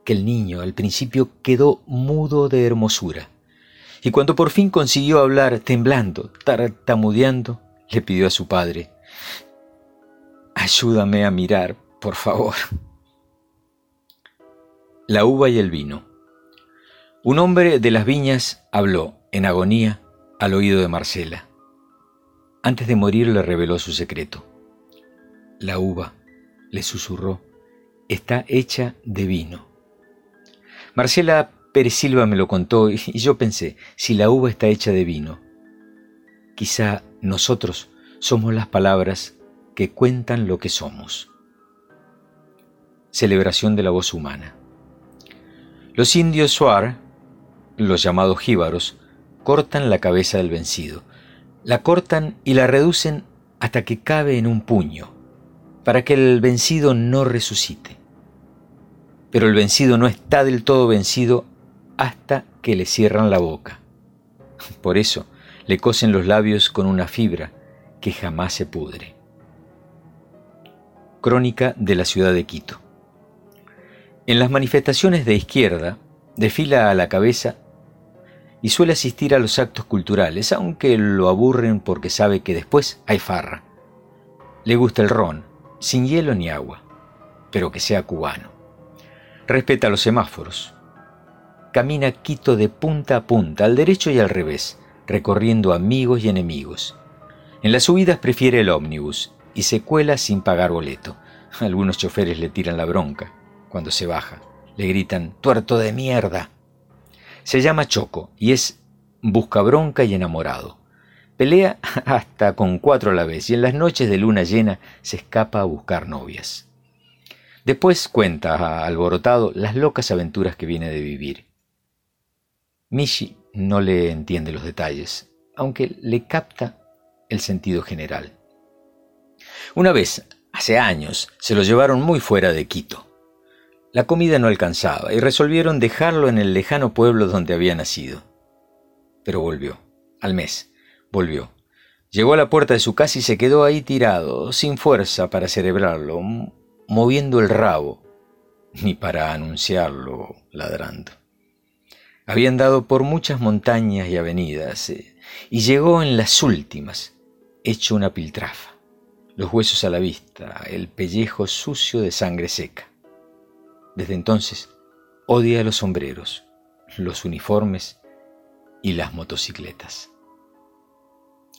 Speaker 2: que el niño al principio quedó mudo de hermosura. Y cuando por fin consiguió hablar, temblando, tartamudeando, le pidió a su padre, Ayúdame a mirar, por favor. La uva y el vino. Un hombre de las viñas habló, en agonía, al oído de Marcela. Antes de morir le reveló su secreto. La uva, le susurró, está hecha de vino. Marcela Pérez Silva me lo contó y yo pensé, si la uva está hecha de vino, quizá nosotros somos las palabras que cuentan lo que somos. Celebración de la voz humana. Los indios Suar, los llamados jíbaros, cortan la cabeza del vencido. La cortan y la reducen hasta que cabe en un puño para que el vencido no resucite. Pero el vencido no está del todo vencido hasta que le cierran la boca. Por eso le cosen los labios con una fibra que jamás se pudre. Crónica de la ciudad de Quito. En las manifestaciones de izquierda, desfila a la cabeza y suele asistir a los actos culturales, aunque lo aburren porque sabe que después hay farra. Le gusta el ron, sin hielo ni agua, pero que sea cubano. Respeta los semáforos. Camina Quito de punta a punta, al derecho y al revés, recorriendo amigos y enemigos. En las subidas prefiere el ómnibus y se cuela sin pagar boleto. Algunos choferes le tiran la bronca. Cuando se baja, le gritan, tuerto de mierda. Se llama Choco y es busca bronca y enamorado. Pelea hasta con cuatro a la vez y en las noches de luna llena se escapa a buscar novias. Después cuenta alborotado las locas aventuras que viene de vivir. Mishi no le entiende los detalles, aunque le capta el sentido general. Una vez, hace años, se lo llevaron muy fuera de Quito. La comida no alcanzaba y resolvieron dejarlo en el lejano pueblo donde había nacido. Pero volvió, al mes, Volvió. Llegó a la puerta de su casa y se quedó ahí tirado, sin fuerza para celebrarlo, moviendo el rabo, ni para anunciarlo ladrando. Había andado por muchas montañas y avenidas, eh, y llegó en las últimas, hecho una piltrafa, los huesos a la vista, el pellejo sucio de sangre seca. Desde entonces odia los sombreros, los uniformes y las motocicletas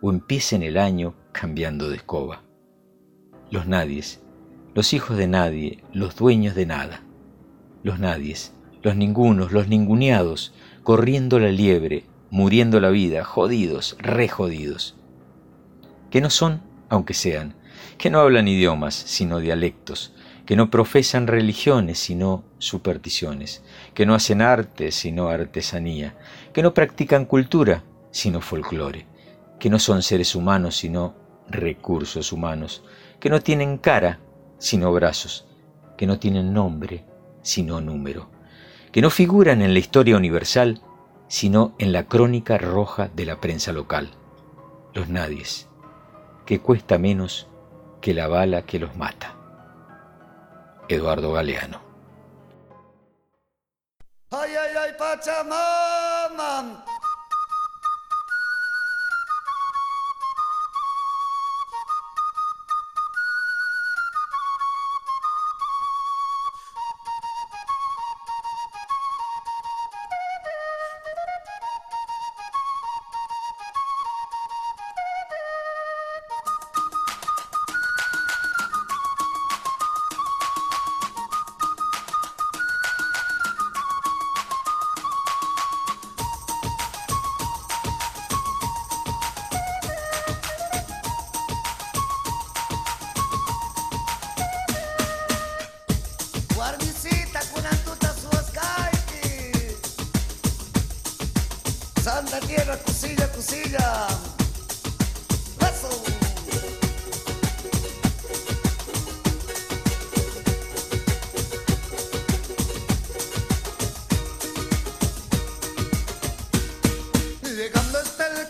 Speaker 2: o empiecen el año cambiando de escoba. Los nadies, los hijos de nadie, los dueños de nada. Los nadies, los ningunos, los ninguneados, corriendo la liebre, muriendo la vida, jodidos, re jodidos. Que no son, aunque sean, que no hablan idiomas, sino dialectos, que no profesan religiones sino supersticiones, que no hacen arte sino artesanía, que no practican cultura sino folclore, que no son seres humanos sino recursos humanos, que no tienen cara sino brazos, que no tienen nombre sino número, que no figuran en la historia universal sino en la crónica roja de la prensa local, los nadies, que cuesta menos que la bala que los mata. Eduardo Galeano.
Speaker 9: Ay, ay, ay, Pachamama.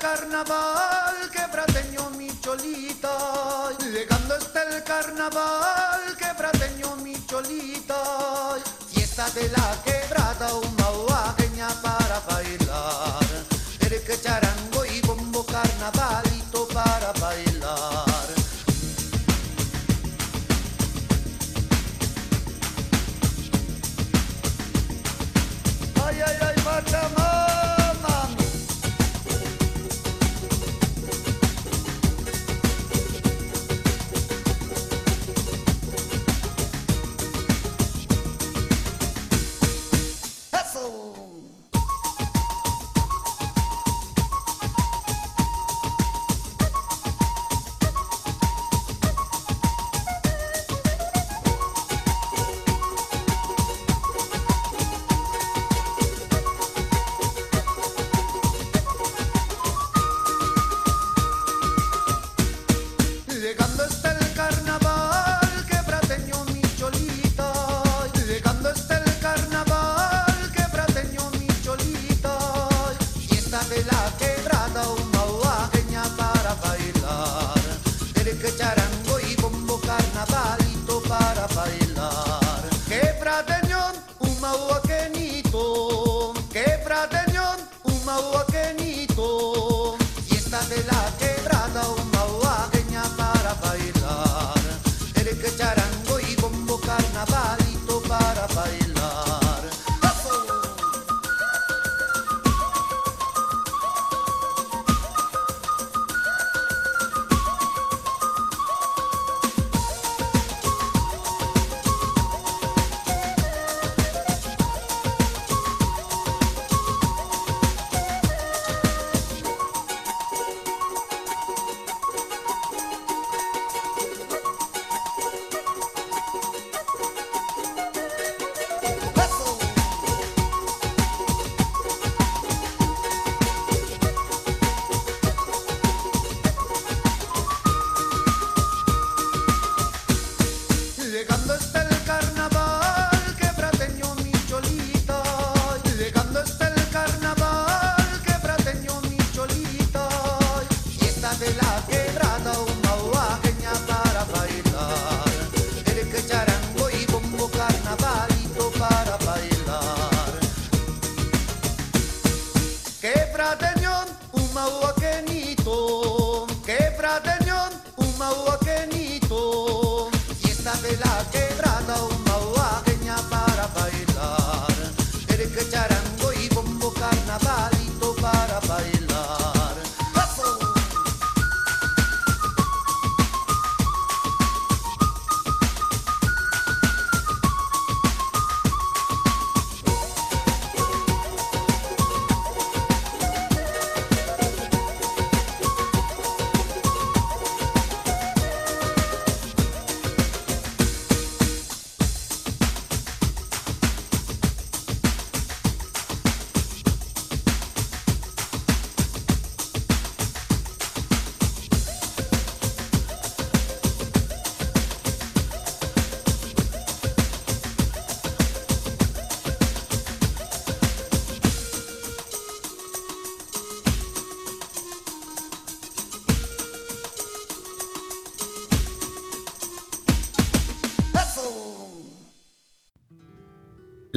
Speaker 9: Carnaval, quebrateño mi cholita. Llegando está el carnaval, quebrateño mi cholita. Fiesta de la quebrada, una huaqueña para bailar. El que charango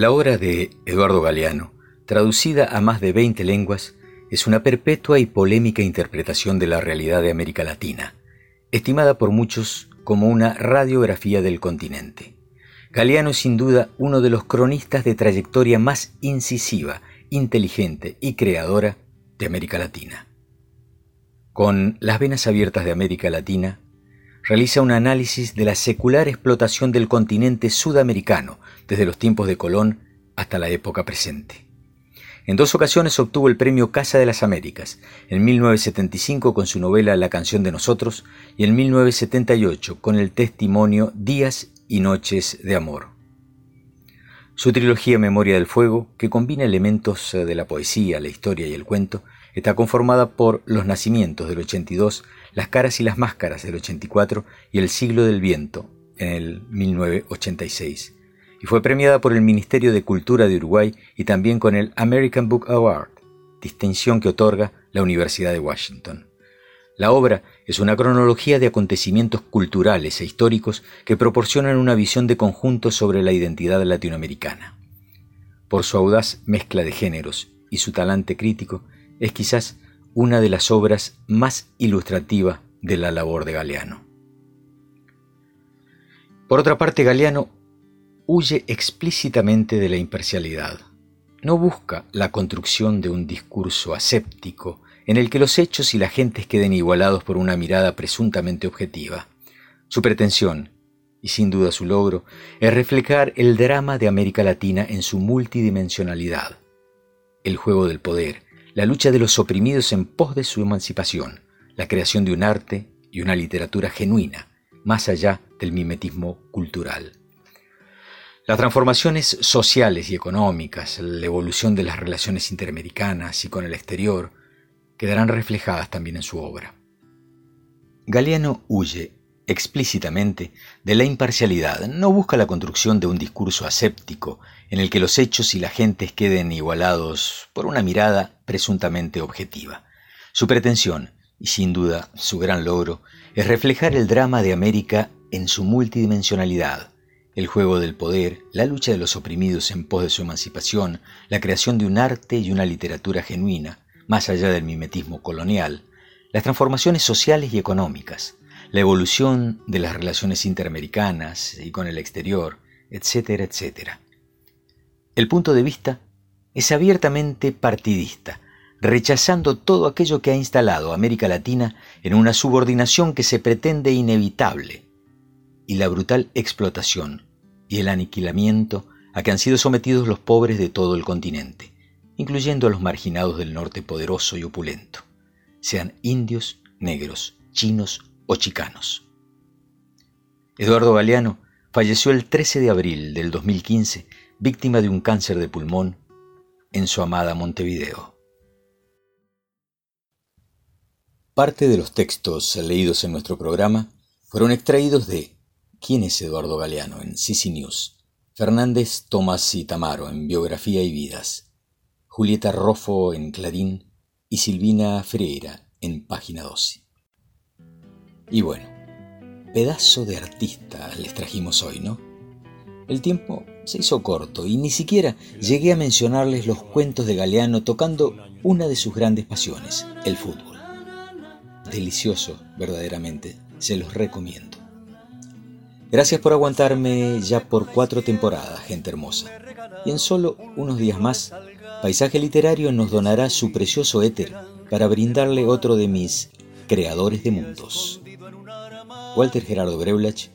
Speaker 9: La
Speaker 2: obra de Eduardo Galeano, traducida a más de 20 lenguas, es una perpetua y polémica interpretación de la realidad de América Latina, estimada por muchos como una radiografía del continente. Galeano es sin duda uno de los cronistas de trayectoria más incisiva, inteligente y creadora de América Latina. Con Las Venas Abiertas de América Latina, realiza un análisis de la secular explotación del continente sudamericano desde los tiempos de Colón hasta la época presente. En dos ocasiones obtuvo el premio Casa de las Américas, en 1975 con su novela La canción de nosotros y en 1978 con el testimonio Días y Noches de Amor. Su trilogía Memoria del Fuego, que combina elementos de la poesía, la historia y el cuento, está conformada por Los Nacimientos del 82, Las Caras y las Máscaras del 84 y El Siglo del Viento en el 1986 y fue premiada por el Ministerio de Cultura de Uruguay y también con el American Book Award, distinción que otorga la Universidad de Washington. La obra es una cronología de acontecimientos culturales e históricos que proporcionan una visión de conjunto sobre la identidad latinoamericana. Por su audaz mezcla de géneros y su talante crítico, es quizás una de las obras más ilustrativas de la labor de Galeano. Por otra parte, Galeano huye explícitamente de la imparcialidad. No busca la construcción de un discurso aséptico en el que los hechos y las gentes queden igualados por una mirada presuntamente objetiva. Su pretensión, y sin duda su logro, es reflejar el drama de América Latina en su multidimensionalidad. El juego del poder, la lucha de los oprimidos en pos de su emancipación, la creación de un arte y una literatura genuina, más allá del mimetismo cultural. Las transformaciones sociales y económicas, la evolución de las relaciones interamericanas y con el exterior, quedarán reflejadas también en su obra. Galeano huye explícitamente de la imparcialidad, no busca la construcción de un discurso aséptico en el que los hechos y las gentes queden igualados por una mirada presuntamente objetiva. Su pretensión, y sin duda su gran logro, es reflejar el drama de América en su multidimensionalidad, el juego del poder, la lucha de los oprimidos en pos de su emancipación, la creación de un arte y una literatura genuina, más allá del mimetismo colonial, las transformaciones sociales y económicas, la evolución de las relaciones interamericanas y con el exterior, etcétera, etcétera. El punto de vista es abiertamente partidista, rechazando todo aquello que ha instalado América Latina en una subordinación que se pretende inevitable y la brutal explotación y el aniquilamiento a que han sido sometidos los pobres de todo el continente, incluyendo a los marginados del norte poderoso y opulento, sean indios, negros, chinos o chicanos. Eduardo Galeano falleció el 13 de abril del 2015 víctima de un cáncer de pulmón en su amada Montevideo. Parte de los textos leídos en nuestro programa fueron extraídos de ¿Quién es Eduardo Galeano? en CC News. Fernández, Tomás y Tamaro en Biografía y Vidas. Julieta Rofo en Clarín y Silvina Freira en Página 12. Y bueno, pedazo de artista les trajimos hoy, ¿no? El tiempo se hizo corto y ni siquiera llegué a mencionarles los cuentos de Galeano tocando una de sus grandes pasiones, el fútbol. Delicioso, verdaderamente, se los recomiendo. Gracias por aguantarme ya por cuatro temporadas, gente hermosa. Y en solo unos días más, Paisaje Literario nos donará su precioso éter para brindarle otro de mis creadores de mundos. Walter Gerardo Breulach,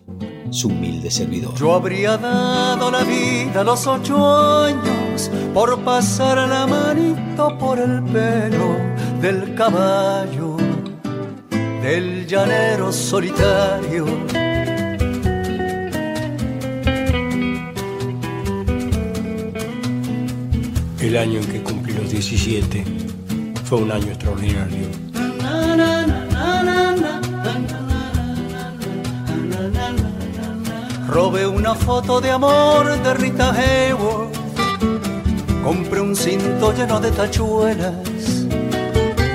Speaker 2: su humilde servidor.
Speaker 4: Yo habría dado la vida a los ocho años por pasar la manito por el pelo del caballo, del llanero solitario
Speaker 3: El año en que cumplí los 17 fue un año extraordinario.
Speaker 4: Robé una foto de amor de Rita Hayworth. Compré un cinto lleno de tachuelas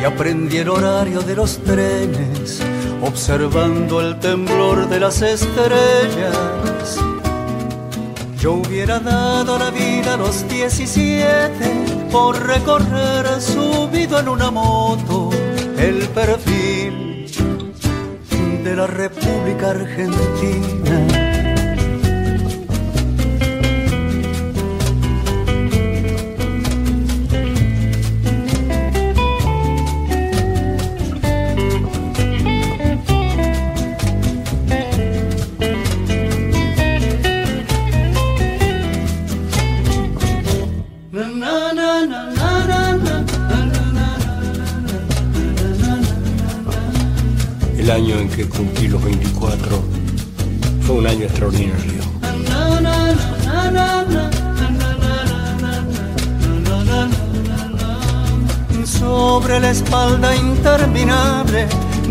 Speaker 4: y aprendí el horario de los trenes, observando el temblor de las estrellas Yo hubiera dado la vida a los 17 por recorrer subido en una moto el perfil de la República Argentina.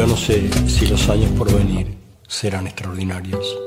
Speaker 3: Yo no sé si los años por venir serán extraordinarios.